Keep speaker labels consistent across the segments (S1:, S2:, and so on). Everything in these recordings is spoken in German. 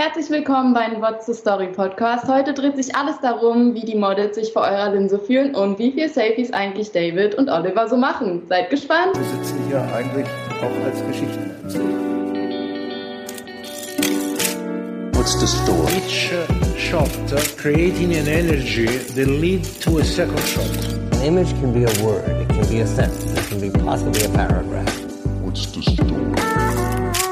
S1: Herzlich willkommen beim What's the Story Podcast. Heute dreht sich alles darum, wie die Models sich vor eurer Linse fühlen und wie viel Selfies eigentlich David und Oliver so machen. Seid gespannt.
S2: Wir sitzen hier eigentlich auch als Geschichten.
S3: What's the story?
S4: Each shot creating an energy that lead to a second shot.
S5: An image can be a word, it can be a sentence, it can be possibly a paragraph.
S3: What's the story?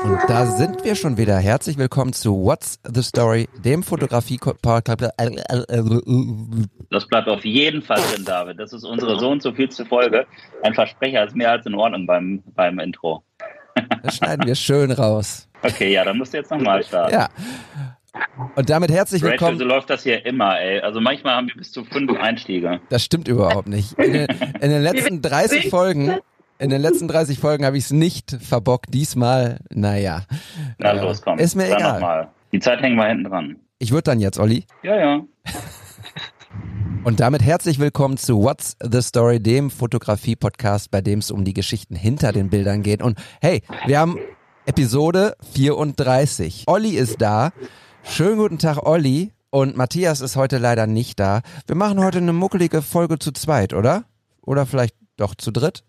S6: Und da sind wir schon wieder. Herzlich willkommen zu What's the Story, dem fotografie
S7: Das bleibt auf jeden Fall drin, David. Das ist unsere so und so vielste Folge. Ein Versprecher ist mehr als in Ordnung beim, beim Intro.
S6: Das schneiden wir schön raus.
S7: Okay, ja, dann musst du jetzt nochmal starten.
S6: Ja. Und damit herzlich
S7: Rachel,
S6: willkommen.
S7: so läuft das hier immer, ey. Also manchmal haben wir bis zu fünf Einstiege.
S6: Das stimmt überhaupt nicht. In den, in den letzten 30 Folgen, in den letzten 30 Folgen habe ich es nicht verbockt. Diesmal, naja.
S7: Na
S6: Äh,
S7: los, komm.
S6: Ist mir
S7: Dann
S6: egal.
S7: Nochmal. Die Zeit hängen wir hinten dran.
S6: Ich würde dann jetzt, Olli.
S7: Ja, ja.
S6: Und damit herzlich willkommen zu What's the Story, dem Fotografie-Podcast, bei dem es um die Geschichten hinter den Bildern geht. Und hey, wir haben Episode 34. Olli ist da. Schönen guten Tag, Olli. Und Matthias ist heute leider nicht da. Wir machen heute eine muckelige Folge zu zweit, oder? Oder vielleicht doch zu dritt?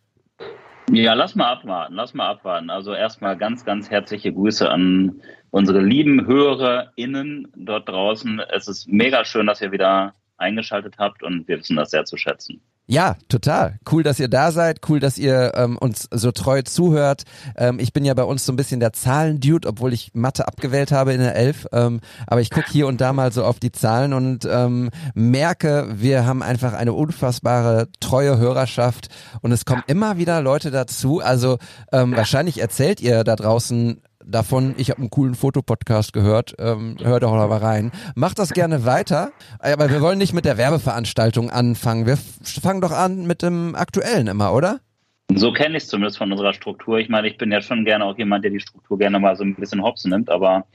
S7: Ja, lass mal abwarten, lass mal abwarten. Also erstmal ganz, ganz herzliche Grüße an unsere lieben HörerInnen dort draußen. Es ist mega schön, dass ihr wieder eingeschaltet habt und wir wissen das sehr zu schätzen.
S6: Ja, total. Cool, dass ihr da seid. Cool, dass ihr ähm, uns so treu zuhört. Ähm, ich bin ja bei uns so ein bisschen der Zahlendude, obwohl ich Mathe abgewählt habe in der Elf. Ähm, aber ich gucke hier und da mal so auf die Zahlen und ähm, merke, wir haben einfach eine unfassbare treue Hörerschaft und es kommen immer wieder Leute dazu. Also ähm, wahrscheinlich erzählt ihr da draußen davon, ich habe einen coolen Fotopodcast gehört, ähm, hört doch mal rein. Macht das gerne weiter, aber wir wollen nicht mit der Werbeveranstaltung anfangen. Wir fangen doch an mit dem aktuellen immer, oder?
S7: So kenne ich es zumindest von unserer Struktur. Ich meine, ich bin ja schon gerne auch jemand, der die Struktur gerne mal so ein bisschen hops nimmt, aber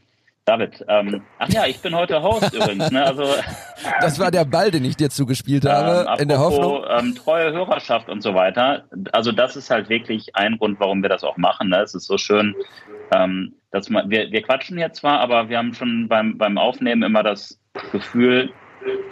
S7: David, ähm, ach ja, ich bin heute Host übrigens, ne? Also
S6: Das war der Ball, den ich dir zugespielt habe,
S7: ähm,
S6: in der Hoffnung.
S7: apropos, Ähm, treue Hörerschaft und so weiter. Also das ist halt wirklich ein Grund, warum wir das auch machen. Ne? Es ist so schön, ähm, dass man, wir, wir quatschen hier zwar, aber wir haben schon beim, beim Aufnehmen immer das Gefühl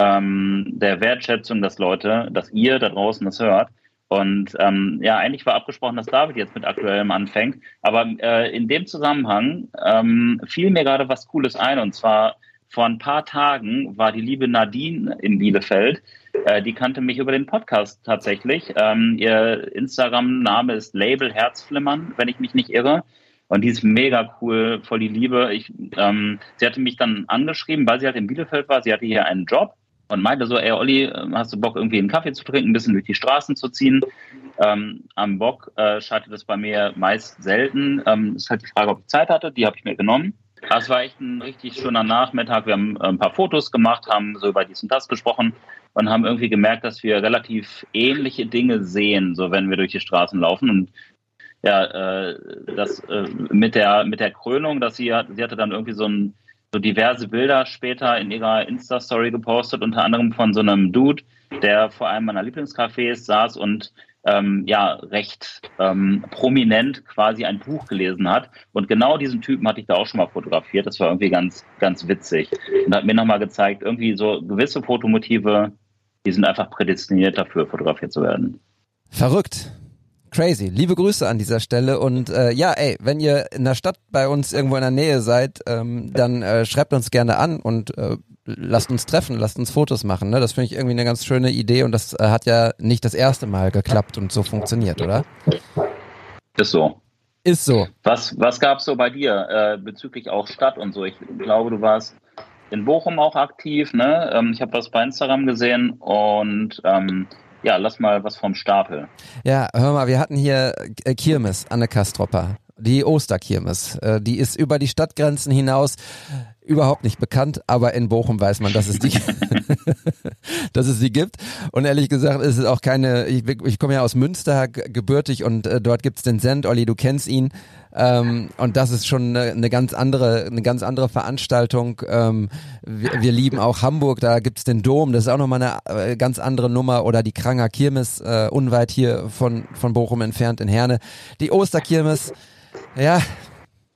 S7: ähm, der Wertschätzung, dass Leute, dass ihr da draußen das hört. Und ähm, ja, eigentlich war abgesprochen, dass David jetzt mit aktuellem anfängt. Aber äh, in dem Zusammenhang ähm, fiel mir gerade was Cooles ein. Und zwar vor ein paar Tagen war die liebe Nadine in Bielefeld. Äh, die kannte mich über den Podcast tatsächlich. Ähm, ihr Instagram-Name ist Label Herzflimmern, wenn ich mich nicht irre. Und die ist mega cool, voll die Liebe. Ich, ähm, sie hatte mich dann angeschrieben, weil sie halt in Bielefeld war. Sie hatte hier einen Job und meinte so, ey Olli, äh, hast du Bock irgendwie einen Kaffee zu trinken, ein bisschen durch die Straßen zu ziehen? Ähm, am Bock äh, scheitert es bei mir meist selten. Ähm, ist halt die Frage, ob ich Zeit hatte. Die habe ich mir genommen. Aber Es war echt ein richtig schöner Nachmittag. Wir haben äh, ein paar Fotos gemacht, haben so über dies und das gesprochen und haben irgendwie gemerkt, dass wir relativ ähnliche Dinge sehen, so wenn wir durch die Straßen laufen. Und ja, äh, das äh, mit der mit der Krönung, dass sie sie hatte dann irgendwie so ein so diverse Bilder später in ihrer Insta-Story gepostet, unter anderem von so einem Dude, der vor einem meiner Lieblingscafés saß und ähm, ja recht ähm, prominent quasi ein Buch gelesen hat. Und genau diesen Typen hatte ich da auch schon mal fotografiert. Das war irgendwie ganz, ganz witzig. Und hat mir nochmal gezeigt, irgendwie so gewisse Fotomotive, die sind einfach prädestiniert dafür, fotografiert zu werden.
S6: Verrückt. Crazy. Liebe Grüße an dieser Stelle und äh, ja, ey, wenn ihr in der Stadt bei uns irgendwo in der Nähe seid, ähm, dann äh, schreibt uns gerne an und äh, lasst uns treffen, lasst uns Fotos machen. Ne? Das finde ich irgendwie eine ganz schöne Idee und das äh, hat ja nicht das erste Mal geklappt und so funktioniert, oder?
S7: Ist so.
S6: Ist so.
S7: Was, was gab es so bei dir äh, bezüglich auch Stadt und so? Ich glaube, du warst in Bochum auch aktiv. Ne? Ähm, ich habe was bei Instagram gesehen und ähm, ja, lass mal was vom Stapel.
S6: Ja, hör mal, wir hatten hier äh, Kirmes, Anne Kastropper. Die Osterkirmes. Äh, die ist über die Stadtgrenzen hinaus überhaupt nicht bekannt, aber in Bochum weiß man, dass es die, dass es sie gibt. Und ehrlich gesagt ist es auch keine, ich, ich komme ja aus Münster gebürtig und äh, dort gibt's den Send, Olli, du kennst ihn. Ähm, und das ist schon eine, eine ganz andere, eine ganz andere Veranstaltung. Ähm, wir, wir lieben auch Hamburg, da gibt's den Dom, das ist auch nochmal eine äh, ganz andere Nummer. Oder die Kranger Kirmes, äh, unweit hier von, von Bochum entfernt in Herne. Die Osterkirmes, ja,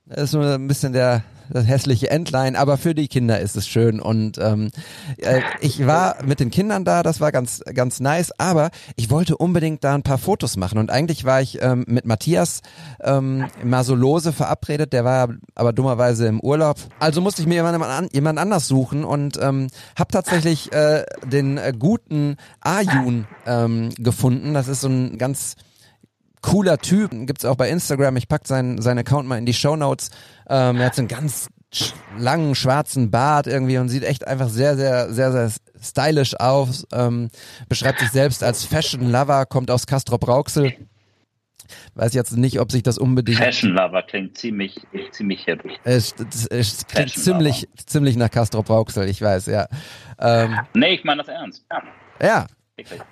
S6: das ist nur ein bisschen der, das hässliche Entlein, aber für die Kinder ist es schön. Und ähm, äh, ich war mit den Kindern da, das war ganz ganz nice, aber ich wollte unbedingt da ein paar Fotos machen. Und eigentlich war ich ähm, mit Matthias ähm, mal so lose verabredet, der war aber dummerweise im Urlaub, also musste ich mir jemand, an, jemand anders suchen und ähm, habe tatsächlich äh, den äh, guten Ayun ähm, gefunden, das ist so ein ganz cooler Typ. Gibt's auch bei Instagram. Ich pack seinen, seinen Account mal in die Show Notes. Ähm, er hat so einen ganz sch langen schwarzen Bart irgendwie und sieht echt einfach sehr, sehr, sehr, sehr stylisch aus. Ähm, beschreibt sich selbst als Fashion Lover, kommt aus Castro Brauxel. Weiß jetzt nicht, ob sich das unbedingt.
S7: Fashion Lover klingt ziemlich, ziemlich hip.
S6: Es, es, es klingt ziemlich, ziemlich nach Castro Brauxel, ich weiß, ja. Ähm,
S7: nee, ich meine das ernst. Ja.
S6: Ja,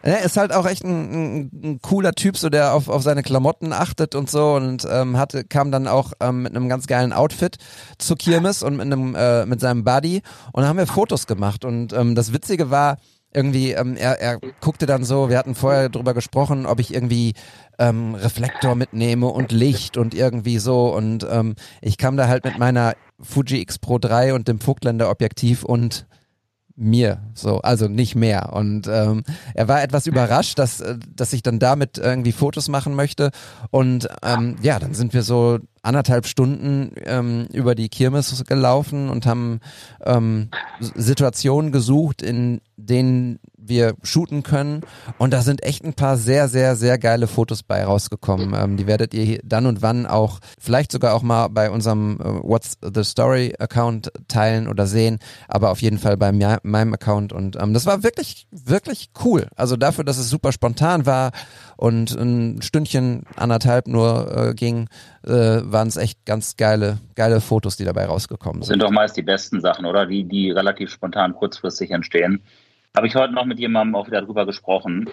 S6: er ist halt auch echt ein, ein, cooler Typ, so der auf, auf seine Klamotten achtet und so und ähm, hatte kam dann auch ähm, mit einem ganz geilen Outfit zur Kirmes und mit einem äh, mit seinem Buddy und dann haben wir Fotos gemacht und ähm, das Witzige war irgendwie ähm, er, er guckte dann so, wir hatten vorher drüber gesprochen, ob ich irgendwie ähm, Reflektor mitnehme und Licht und irgendwie so und ähm, ich kam da halt mit meiner Fuji X Pro 3 und dem Vogtländer Objektiv und mir so, also nicht mehr. Und ähm, er war etwas überrascht, dass, äh, dass ich dann damit irgendwie Fotos machen möchte. Und ähm, ja, dann sind wir so anderthalb Stunden ähm, über die Kirmes gelaufen und haben ähm, Situationen gesucht, in denen wir shooten können. Und da sind echt ein paar sehr, sehr, sehr geile Fotos bei rausgekommen. Ähm, die werdet ihr dann und wann auch, vielleicht sogar auch mal bei unserem äh, What's the Story Account teilen oder sehen, aber auf jeden Fall bei mir, meinem Account. Und ähm, das war wirklich, wirklich cool. Also dafür, dass es super spontan war und ein Stündchen, anderthalb nur äh, ging, äh, waren es echt ganz geile, geile Fotos, die dabei rausgekommen sind.
S7: Das sind doch meist die besten Sachen, oder? Die, die relativ spontan kurzfristig entstehen. Habe ich heute noch mit jemandem auch wieder drüber gesprochen.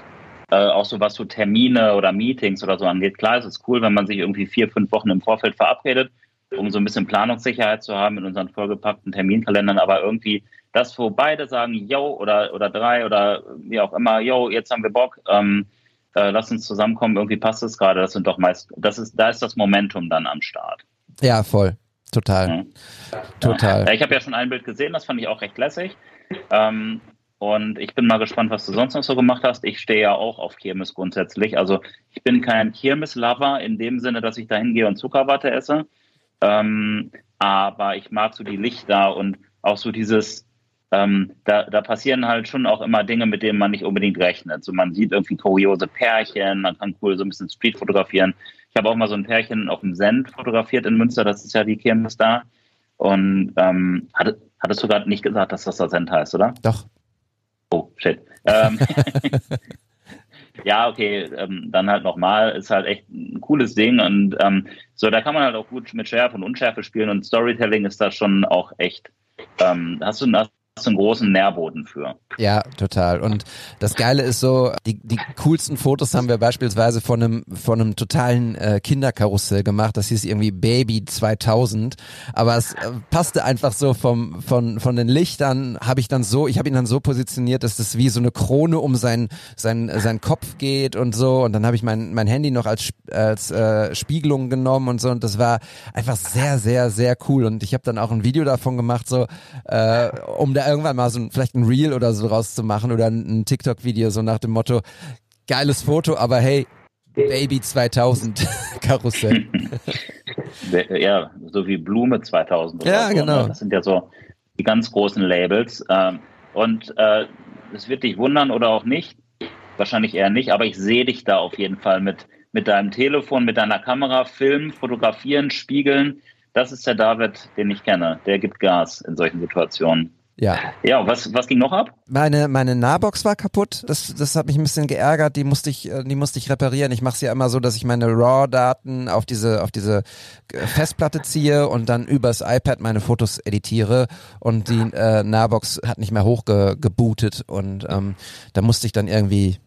S7: Äh, auch so was so Termine oder Meetings oder so angeht. Klar, es ist cool, wenn man sich irgendwie vier, fünf Wochen im Vorfeld verabredet, um so ein bisschen Planungssicherheit zu haben in unseren vollgepackten Terminkalendern, aber irgendwie das, wo beide sagen, yo, oder, oder drei oder wie auch immer, yo, jetzt haben wir Bock, ähm, äh, lass uns zusammenkommen, irgendwie passt es gerade, das sind doch meist, das ist, da ist das Momentum dann am Start.
S6: Ja, voll. Total. Ja. Total.
S7: Ja, ich habe ja schon ein Bild gesehen, das fand ich auch recht lässig. Ähm, und ich bin mal gespannt, was du sonst noch so gemacht hast. Ich stehe ja auch auf Kirmes grundsätzlich. Also ich bin kein Kirmes-Lover in dem Sinne, dass ich da hingehe und Zuckerwatte esse. Ähm, aber ich mag so die Lichter und auch so dieses, ähm, da, da passieren halt schon auch immer Dinge, mit denen man nicht unbedingt rechnet. So man sieht irgendwie kuriose Pärchen, man kann cool so ein bisschen Street fotografieren. Ich habe auch mal so ein Pärchen auf dem Send fotografiert in Münster, das ist ja die Kirmes da. Und ähm, hattest, du gerade nicht gesagt, dass das der Send heißt, oder?
S6: Doch.
S7: Oh, shit. Ähm, ja, okay, ähm, dann halt nochmal, ist halt echt ein cooles Ding und ähm, so, da kann man halt auch gut mit Schärfe und Unschärfe spielen und Storytelling ist da schon auch echt. Ähm, hast du, hast einen großen Nährboden für.
S6: Ja, total. Und das Geile ist so, die, die coolsten Fotos haben wir beispielsweise von einem, von einem totalen äh, Kinderkarussell gemacht. Das hieß irgendwie Baby 2000. Aber es äh, passte einfach so vom, von, von den Lichtern habe ich so, ich habe ihn dann so positioniert, dass das wie so eine Krone um seinen, seinen, seinen Kopf geht und so. Und dann habe ich mein, mein Handy noch als, als äh, Spiegelung genommen und so. Und das war einfach sehr, sehr, sehr cool. Und ich habe dann auch ein Video davon gemacht, so, äh, um da irgendwann mal so ein, vielleicht ein Reel oder so rauszumachen oder ein, ein TikTok-Video so nach dem Motto, geiles Foto, aber hey, Baby 2000 Karussell.
S7: ja, so wie Blume 2000.
S6: ja,
S7: so,
S6: ne? genau.
S7: Das sind ja so die ganz großen Labels. Ähm, und äh, es wird dich wundern oder auch nicht. Wahrscheinlich eher nicht, aber ich sehe dich da auf jeden Fall mit, mit deinem Telefon, mit deiner Kamera, filmen, fotografieren, spiegeln. Das ist der David, den ich kenne. Der gibt Gas in solchen Situationen.
S6: Ja.
S7: Ja, was, was ging noch ab?
S6: Meine, meine Nahbox war kaputt. Das, das hat mich ein bisschen geärgert. Die musste ich, äh, die musste ich reparieren. Ich mache es ja immer so, dass ich meine RAW-Daten auf diese, auf diese äh, Festplatte ziehe und dann übers iPad meine Fotos editiere. Und die äh, Nahbox hat nicht mehr hochgebootet. Und ähm, da musste ich dann irgendwie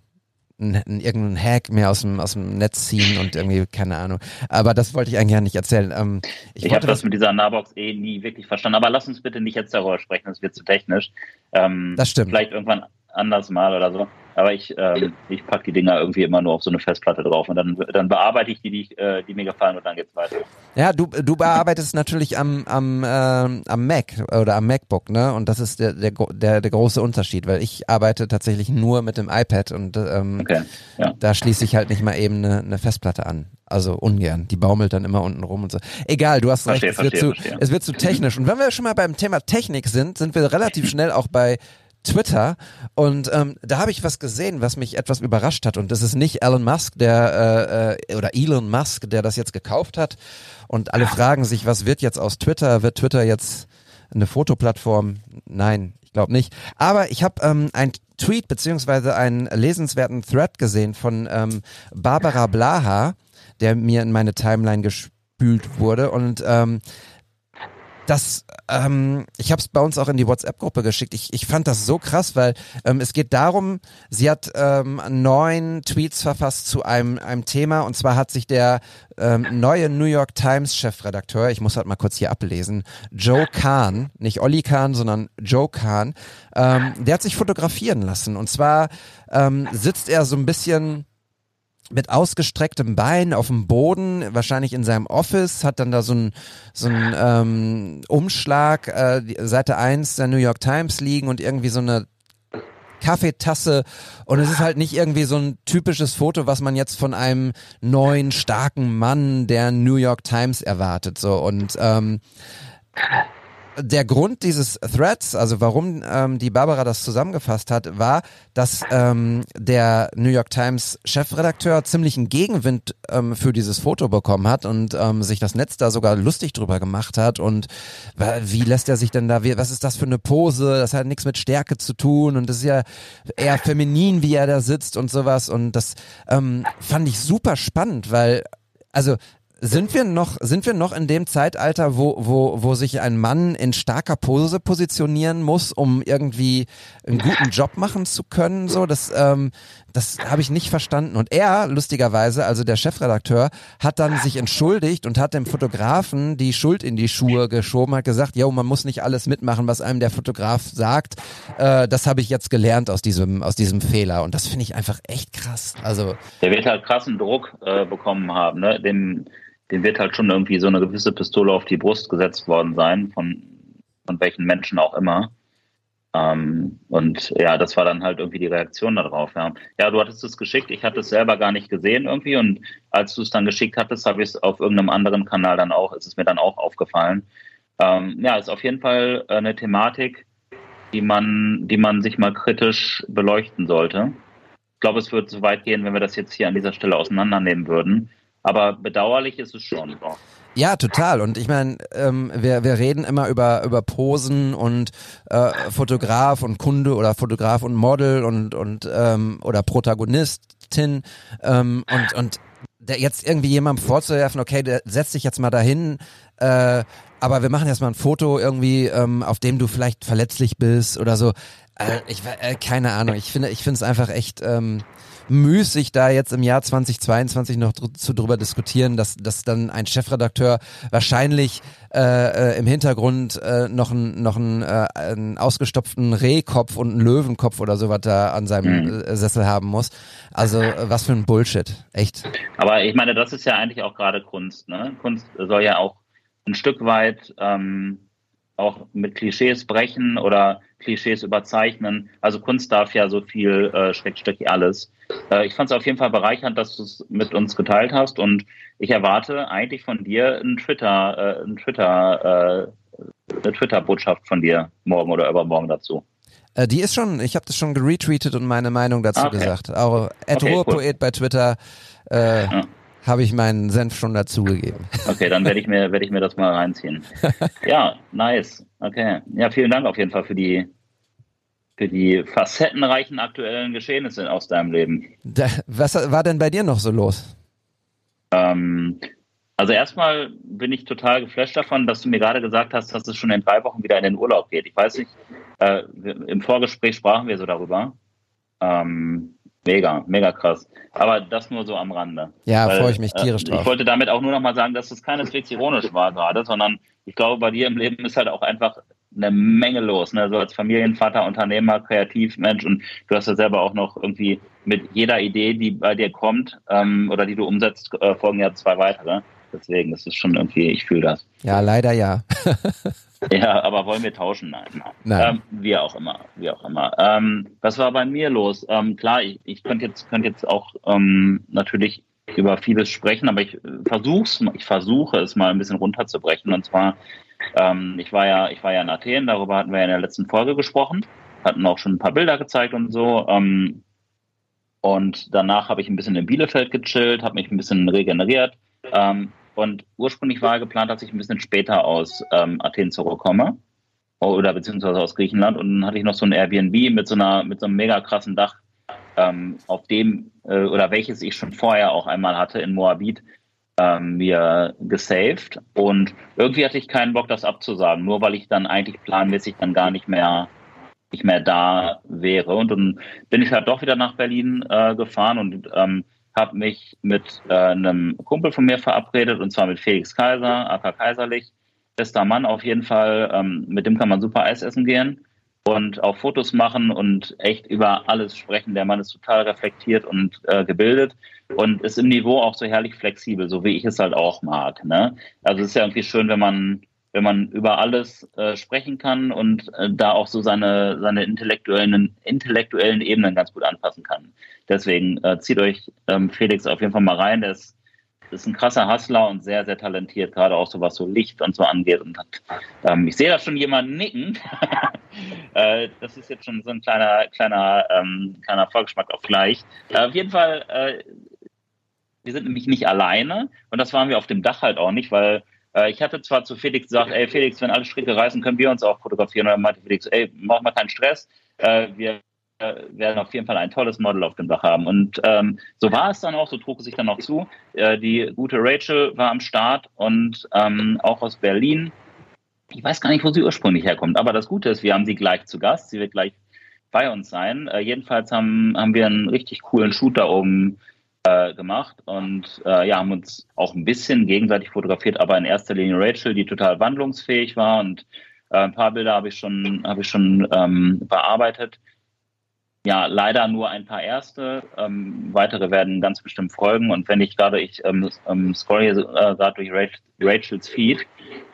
S6: einen, irgendeinen Hack mehr aus dem, aus dem Netz ziehen und irgendwie, keine Ahnung. Aber das wollte ich eigentlich ja nicht erzählen. Ähm,
S7: ich ich habe das mit dieser Nahbox eh nie wirklich verstanden. Aber lass uns bitte nicht jetzt darüber sprechen, das wird zu technisch. Ähm,
S6: das stimmt.
S7: Vielleicht irgendwann anders mal oder so. Aber ich, ähm, ich packe die Dinger irgendwie immer nur auf so eine Festplatte drauf und dann, dann bearbeite ich die, die, äh, die mir gefallen und dann geht's weiter.
S6: Ja, du, du bearbeitest natürlich am, am, äh, am Mac oder am MacBook, ne? Und das ist der, der, der, der große Unterschied, weil ich arbeite tatsächlich nur mit dem iPad und ähm,
S7: Okay, ja.
S6: da schließe ich halt nicht mal eben eine, eine Festplatte an. Also ungern. Die baumelt dann immer unten rum und so. Egal, du hast
S7: Verstehe,
S6: recht, es wird,
S7: verstehe,
S6: zu, es wird zu technisch. Und wenn wir schon mal beim Thema Technik sind, sind wir relativ schnell auch bei Twitter und ähm, da habe ich was gesehen, was mich etwas überrascht hat und das ist nicht Elon Musk, der äh, äh, oder Elon Musk, der das jetzt gekauft hat und alle fragen sich, was wird jetzt aus Twitter? Wird Twitter jetzt eine Fotoplattform? Nein, ich glaube nicht. Aber ich habe ähm, ein Tweet beziehungsweise einen lesenswerten Thread gesehen von ähm, Barbara Blaha, der mir in meine Timeline gespült wurde und ähm, das, ähm, ich habe es bei uns auch in die WhatsApp-Gruppe geschickt. Ich, ich fand das so krass, weil ähm, es geht darum, sie hat ähm, neun Tweets verfasst zu einem, einem Thema und zwar hat sich der ähm, neue New York Times Chefredakteur, ich muss halt mal kurz hier ablesen, Joe Kahn, nicht Olli Kahn, sondern Joe Kahn, ähm, der hat sich fotografieren lassen und zwar ähm, sitzt er so ein bisschen mit ausgestrecktem Bein auf dem Boden, wahrscheinlich in seinem Office, hat dann da so ein so ähm, Umschlag, äh, Seite 1 der New York Times liegen und irgendwie so eine Kaffeetasse und es ist halt nicht irgendwie so ein typisches Foto, was man jetzt von einem neuen, starken Mann der New York Times erwartet. So und ähm, der Grund dieses Threads, also warum ähm, die Barbara das zusammengefasst hat, war, dass ähm, der New York Times Chefredakteur ziemlichen Gegenwind ähm, für dieses Foto bekommen hat und ähm, sich das Netz da sogar lustig drüber gemacht hat. Und wie lässt er sich denn da, wie, was ist das für eine Pose, das hat nichts mit Stärke zu tun und das ist ja eher feminin, wie er da sitzt und sowas. Und das ähm, fand ich super spannend, weil also sind wir noch, sind wir noch in dem Zeitalter, wo, wo, wo sich ein Mann in starker Pose positionieren muss, um irgendwie einen guten Job machen zu können? So, das, ähm, das habe ich nicht verstanden. Und er, lustigerweise, also der Chefredakteur, hat dann sich entschuldigt und hat dem Fotografen die Schuld in die Schuhe geschoben, hat gesagt, jo, man muss nicht alles mitmachen, was einem der Fotograf sagt. Äh, das habe ich jetzt gelernt aus diesem, aus diesem Fehler. Und das finde ich einfach echt krass. Also,
S7: Der wird halt krassen Druck äh, bekommen haben, ne? Dem, dem wird halt schon irgendwie so eine gewisse Pistole auf die Brust gesetzt worden sein, von, von welchen Menschen auch immer. Ähm, und ja, das war dann halt irgendwie die Reaktion darauf. Ja, ja du hattest es geschickt, ich hatte es selber gar nicht gesehen irgendwie und als du es dann geschickt hattest, habe ich es auf irgendeinem anderen Kanal dann auch, ist es mir dann auch aufgefallen. Ähm, ja, ist auf jeden Fall eine Thematik, die man, die man sich mal kritisch beleuchten sollte. Ich glaube, es wird zu weit gehen, wenn wir das jetzt hier an dieser Stelle auseinandernehmen würden. Aber bedauerlich ist es schon.
S6: Ja, total. Und ich meine, ähm, wir, wir reden immer über, über Posen und äh, Fotograf und Kunde oder Fotograf und Model und, und ähm, oder Protagonistin ähm, und, und der jetzt irgendwie jemandem vorzuwerfen, okay, der setzt dich jetzt mal dahin, äh, aber wir machen jetzt mal ein Foto irgendwie, ähm, auf dem du vielleicht verletzlich bist oder so. Äh, ich äh, keine Ahnung. Ich finde, ich finde es einfach echt ähm, müßig, da jetzt im Jahr 2022 noch dr zu drüber diskutieren, dass, dass dann ein Chefredakteur wahrscheinlich äh, äh, im Hintergrund äh, noch einen noch einen, äh, einen ausgestopften Rehkopf und einen Löwenkopf oder sowas da an seinem
S7: Mhm.
S6: äh, Sessel haben muss. Also äh, was für ein Bullshit. Echt.
S7: Aber ich meine, das ist ja eigentlich auch gerade Kunst. Ne? Kunst soll ja auch ein Stück weit ähm, auch mit Klischees brechen oder Klischees überzeichnen. Also Kunst darf ja so viel äh, Schrägstrich alles. Äh, ich fand es auf jeden Fall bereichernd, dass du es mit uns geteilt hast und ich erwarte eigentlich von dir ein Twitter, äh, ein Twitter, äh, eine Twitter-Botschaft von dir morgen oder übermorgen dazu.
S6: Äh, die ist schon, ich habe das schon geretweetet und meine Meinung dazu
S7: Okay.
S6: gesagt. Auch at
S7: Okay, cool.
S6: Bei Twitter äh,
S7: Ja.
S6: habe ich meinen Senf schon dazugegeben.
S7: Okay, dann werde ich mir werde ich mir das mal reinziehen. Ja, nice. Okay. Ja, vielen Dank auf jeden Fall für die für die facettenreichen aktuellen Geschehnisse aus deinem Leben.
S6: Da, was war denn bei dir noch so los?
S7: Ähm, also erstmal bin ich total geflasht davon, dass du mir gerade gesagt hast, dass es schon in drei Wochen wieder in den Urlaub geht. Ich weiß nicht, äh, im Vorgespräch sprachen wir so darüber. Ähm, Mega, mega krass. Aber das nur so am Rande.
S6: Ja, freue ich mich tierisch
S7: äh,
S6: drauf.
S7: Ich wollte damit auch nur nochmal sagen, dass das keineswegs ironisch war gerade, sondern ich glaube, bei dir im Leben ist halt auch einfach eine Menge los. Ne? So als Familienvater, Unternehmer, Kreativmensch und du hast ja selber auch noch irgendwie mit jeder Idee, die bei dir kommt ähm, oder die du umsetzt, äh, folgen ja zwei weitere. Deswegen, das ist schon irgendwie, ich fühle das.
S6: Ja, leider ja.
S7: Ja, aber wollen wir tauschen? Nein.
S6: Nein.
S7: Ähm, wie auch immer, wie auch immer. Ähm, was war bei mir los? Ähm, klar, ich, ich könnte jetzt, könnte jetzt auch ähm, natürlich über vieles sprechen, aber ich versuch's, ich versuche es mal ein bisschen runterzubrechen. Und zwar, ähm, ich war ja, ich war ja in Athen, darüber hatten wir ja in der letzten Folge gesprochen, hatten auch schon ein paar Bilder gezeigt und so. Ähm, und danach habe ich ein bisschen in Bielefeld gechillt, habe mich ein bisschen regeneriert. Ähm, und ursprünglich war geplant, dass ich ein bisschen später aus ähm, Athen zurückkomme. Oder beziehungsweise aus Griechenland. Und dann hatte ich noch so ein Airbnb mit so einer, mit so einem mega krassen Dach, ähm, auf dem, äh, oder welches ich schon vorher auch einmal hatte in Moabit, ähm, mir gesaved. Und irgendwie hatte ich keinen Bock, das abzusagen, nur weil ich dann eigentlich planmäßig dann gar nicht mehr nicht mehr da wäre. Und dann bin ich halt doch wieder nach Berlin äh, gefahren und ähm, habe mich mit äh, einem Kumpel von mir verabredet und zwar mit Felix Kaiser, AK Kaiserlich. Bester Mann auf jeden Fall. Ähm, mit dem kann man super Eis essen gehen und auch Fotos machen und echt über alles sprechen. Der Mann ist total reflektiert und äh, gebildet und ist im Niveau auch so herrlich flexibel, so wie ich es halt auch mag. Ne? Also es ist ja irgendwie schön, wenn man wenn man über alles äh, sprechen kann und äh, da auch so seine, seine intellektuellen, intellektuellen Ebenen ganz gut anpassen kann. Deswegen äh, zieht euch ähm, Felix auf jeden Fall mal rein. Der ist, ist ein krasser Hustler und sehr, sehr talentiert, gerade auch so was so Licht und so angeht. Und hat, ähm, ich sehe da schon jemanden nicken. äh, das ist jetzt schon so ein kleiner, kleiner, ähm, kleiner Vorgeschmack auf gleich. Äh, auf jeden Fall, äh, wir sind nämlich nicht alleine und das waren wir auf dem Dach halt auch nicht, weil ich hatte zwar zu Felix gesagt, ey Felix, wenn alle Stricke reißen, können wir uns auch fotografieren. Und dann meinte Felix, ey, mach mal keinen Stress. Äh, wir äh, werden auf jeden Fall ein tolles Model auf dem Dach haben. Und ähm, so war es dann auch, so trug es sich dann auch zu. Äh, die gute Rachel war am Start und ähm, auch aus Berlin. Ich weiß gar nicht, wo sie ursprünglich herkommt, aber das Gute ist, wir haben sie gleich zu Gast. Sie wird gleich bei uns sein. Äh, jedenfalls haben, haben wir einen richtig coolen Shoot da oben äh, gemacht und äh, ja, haben uns auch ein bisschen gegenseitig fotografiert, aber in erster Linie Rachel, die total wandlungsfähig war und äh, ein paar Bilder habe ich schon, habe ich schon ähm, bearbeitet. Ja, leider nur ein paar erste. Ähm, weitere werden ganz bestimmt folgen. Und wenn ich gerade, ich ähm, ähm, scroll hier äh, gerade durch Rachel, Rachels Feed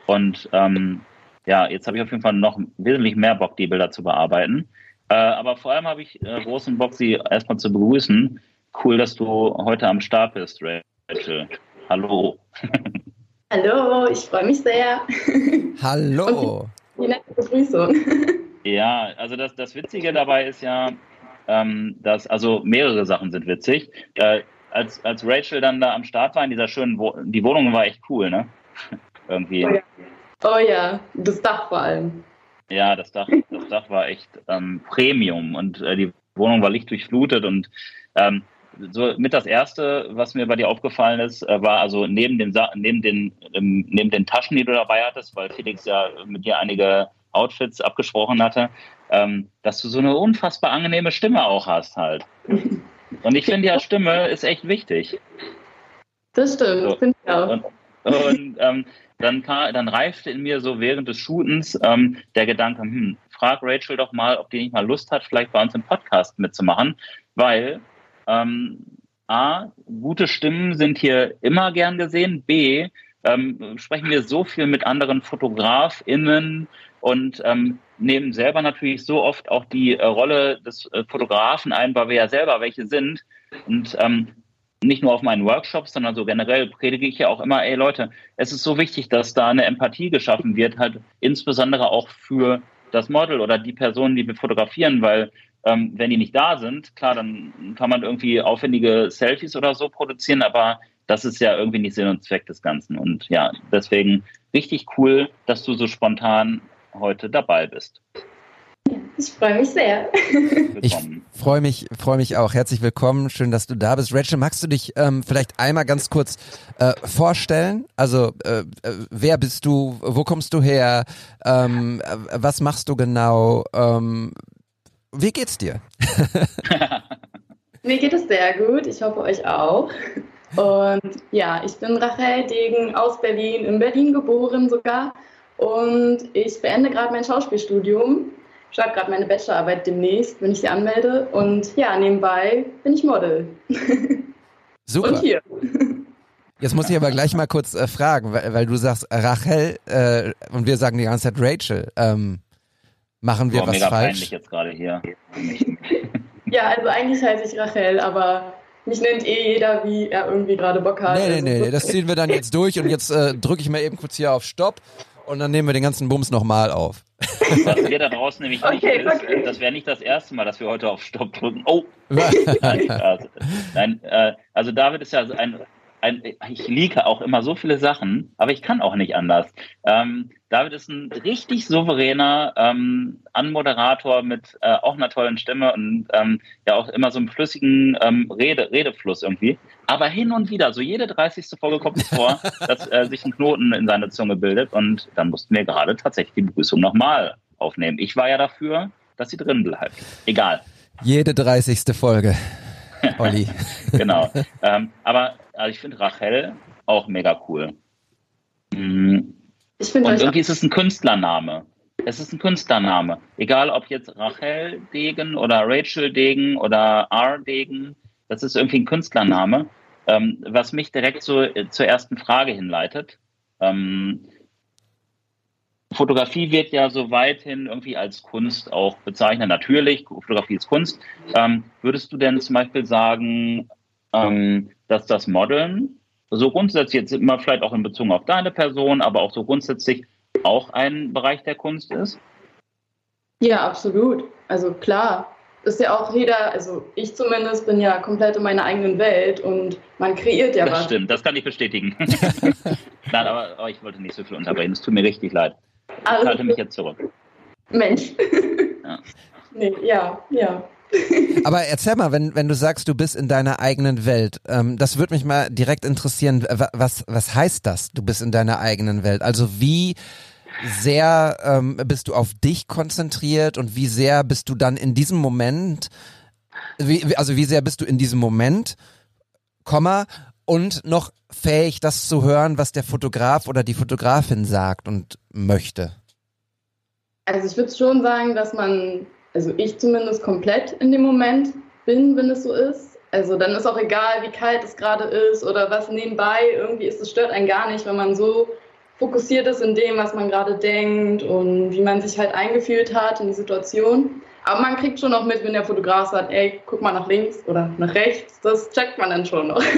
S7: und ähm, ja, jetzt habe ich auf jeden Fall noch wesentlich mehr Bock, die Bilder zu bearbeiten. Äh, aber vor allem habe ich äh, großen Bock, sie erstmal zu begrüßen. Cool, dass du heute am Start bist, Rachel. Hallo.
S1: Hallo, ich freue mich sehr.
S6: Hallo.
S1: Die nette Begrüßung.
S7: Ja, also das, das Witzige dabei ist ja, ähm, dass, also mehrere Sachen sind witzig. Äh, als, als Rachel dann da am Start war in dieser schönen, Wo die Wohnung war echt cool, ne? Irgendwie.
S1: Oh ja. oh ja, das Dach vor allem.
S7: Ja, das Dach, das Dach war echt ähm, Premium und äh, die Wohnung war lichtdurchflutet und ähm, so mit das erste, was mir bei dir aufgefallen ist, äh, war also neben den Sa neben den ähm, neben den Taschen, die du dabei hattest, weil Felix ja mit dir einige Outfits abgesprochen hatte, ähm, dass du so eine unfassbar angenehme Stimme auch hast halt. Und ich finde ja Stimme ist echt wichtig.
S1: Das stimmt,
S7: So.
S1: finde ich auch.
S7: Und, und ähm, dann, kam, dann reifte in mir so während des Shootens ähm, der Gedanke, hm, frag Rachel doch mal, ob die nicht mal Lust hat, vielleicht bei uns im Podcast mitzumachen, weil ähm, A, gute Stimmen sind hier immer gern gesehen, B, ähm, sprechen wir so viel mit anderen FotografInnen und ähm, nehmen selber natürlich so oft auch die äh, Rolle des äh, Fotografen ein, weil wir ja selber welche sind. Und ähm, nicht nur auf meinen Workshops, sondern so generell predige ich ja auch immer, ey Leute, es ist so wichtig, dass da eine Empathie geschaffen wird, halt insbesondere auch für das Model oder die Personen, die wir fotografieren, weil ähm, wenn die nicht da sind, klar, dann kann man irgendwie aufwendige Selfies oder so produzieren, aber das ist ja irgendwie nicht Sinn und Zweck des Ganzen. Und ja, deswegen richtig cool, dass du so spontan heute dabei bist.
S1: Ich freue mich sehr.
S6: Ich freue mich, freue mich auch. Herzlich willkommen. Schön, dass du da bist. Rachel, magst du dich ähm, vielleicht einmal ganz kurz äh, vorstellen? Also, äh, äh, wer bist du? Wo kommst du her? Ähm, äh, was machst du genau? Ähm, wie geht's dir?
S1: Mir geht es sehr gut. Ich hoffe euch auch. Und ja, ich bin Rachel Degen aus Berlin, in Berlin geboren sogar. Und ich beende gerade mein Schauspielstudium. Schreibe gerade meine Bachelorarbeit demnächst, wenn ich sie anmelde. Und ja, nebenbei bin ich Model.
S6: Super.
S1: Und hier.
S6: Jetzt muss ich aber gleich mal kurz äh, fragen, weil, weil, du sagst Rachel äh, und wir sagen die ganze Zeit Rachel. Ähm, machen wir
S7: Boah,
S6: was
S7: mega
S6: falsch?
S7: peinlich jetzt gerade hier.
S1: Ja, also eigentlich heiße ich Rachel, aber mich nennt eh jeder, wie er irgendwie gerade Bock hat.
S6: Nee, nee,
S1: Also,
S6: nee, nee, das ziehen wir dann jetzt durch und jetzt äh, drücke ich mal eben kurz hier auf Stopp und dann nehmen wir den ganzen Bums nochmal auf.
S7: Was wir da draußen nämlich nicht
S1: Okay,
S7: ist,
S1: okay.
S7: das wäre nicht das erste Mal, dass wir heute auf Stopp drücken. Oh, nein, also, nein äh, also David ist ja ein, ein, ich lieke auch immer so viele Sachen, aber ich kann auch nicht anders. Ähm, David ist ein richtig souveräner ähm, Anmoderator mit äh, auch einer tollen Stimme und ähm, ja auch immer so einem flüssigen ähm, Rede, Redefluss irgendwie. Aber hin und wieder, so jede 30. Folge kommt es vor, dass äh, sich ein Knoten in seine Zunge bildet und dann mussten wir gerade tatsächlich die Begrüßung nochmal aufnehmen. Ich war ja dafür, dass sie drin bleibt. Egal.
S6: Jede 30. Folge, Olli.
S7: genau. ähm, aber also ich finde Rachel auch mega cool. Mhm.
S1: Ich finde
S7: Und irgendwie ist es ein Künstlername. Es ist ein Künstlername. Egal ob jetzt Rachel Degen oder Rachel Degen oder R Degen, das ist irgendwie ein Künstlername, ähm, was mich direkt so äh, zur ersten Frage hinleitet. Ähm, Fotografie wird ja so weithin irgendwie als Kunst auch bezeichnet. Natürlich, Fotografie ist Kunst. Ähm, würdest du denn zum Beispiel sagen, ähm, dass das Modeln so grundsätzlich jetzt immer vielleicht auch in Bezug auf deine Person, aber auch so grundsätzlich auch ein Bereich der Kunst ist?
S1: Ja, absolut. Also klar, ist ja auch jeder, also ich zumindest bin ja komplett in meiner eigenen Welt und man kreiert ja
S7: das
S1: was.
S7: stimmt, das kann ich bestätigen. Nein, aber, aber ich wollte nicht so viel unterbrechen. Es tut mir richtig leid. Ich
S1: Also,
S7: halte mich jetzt zurück.
S1: Mensch.
S7: Ja.
S1: nee, ja, ja.
S6: Aber erzähl mal, wenn, wenn du sagst, du bist in deiner eigenen Welt, ähm, das würde mich mal direkt interessieren, wa- was, was heißt das, du bist in deiner eigenen Welt? Also wie sehr ähm, bist du auf dich konzentriert und wie sehr bist du dann in diesem Moment, wie- also wie sehr bist du in diesem Moment, Komma, und noch fähig, das zu hören, was der Fotograf oder die Fotografin sagt und möchte?
S1: Also ich würde schon sagen, dass man, also ich zumindest komplett in dem Moment bin, wenn es so ist. Also dann ist auch egal, wie kalt es gerade ist oder was nebenbei irgendwie ist, es stört einen gar nicht, wenn man so fokussiert ist in dem, was man gerade denkt und wie man sich halt eingefühlt hat in die Situation. Aber man kriegt schon noch mit, wenn der Fotograf sagt, ey, guck mal nach links oder nach rechts, das checkt man dann schon noch.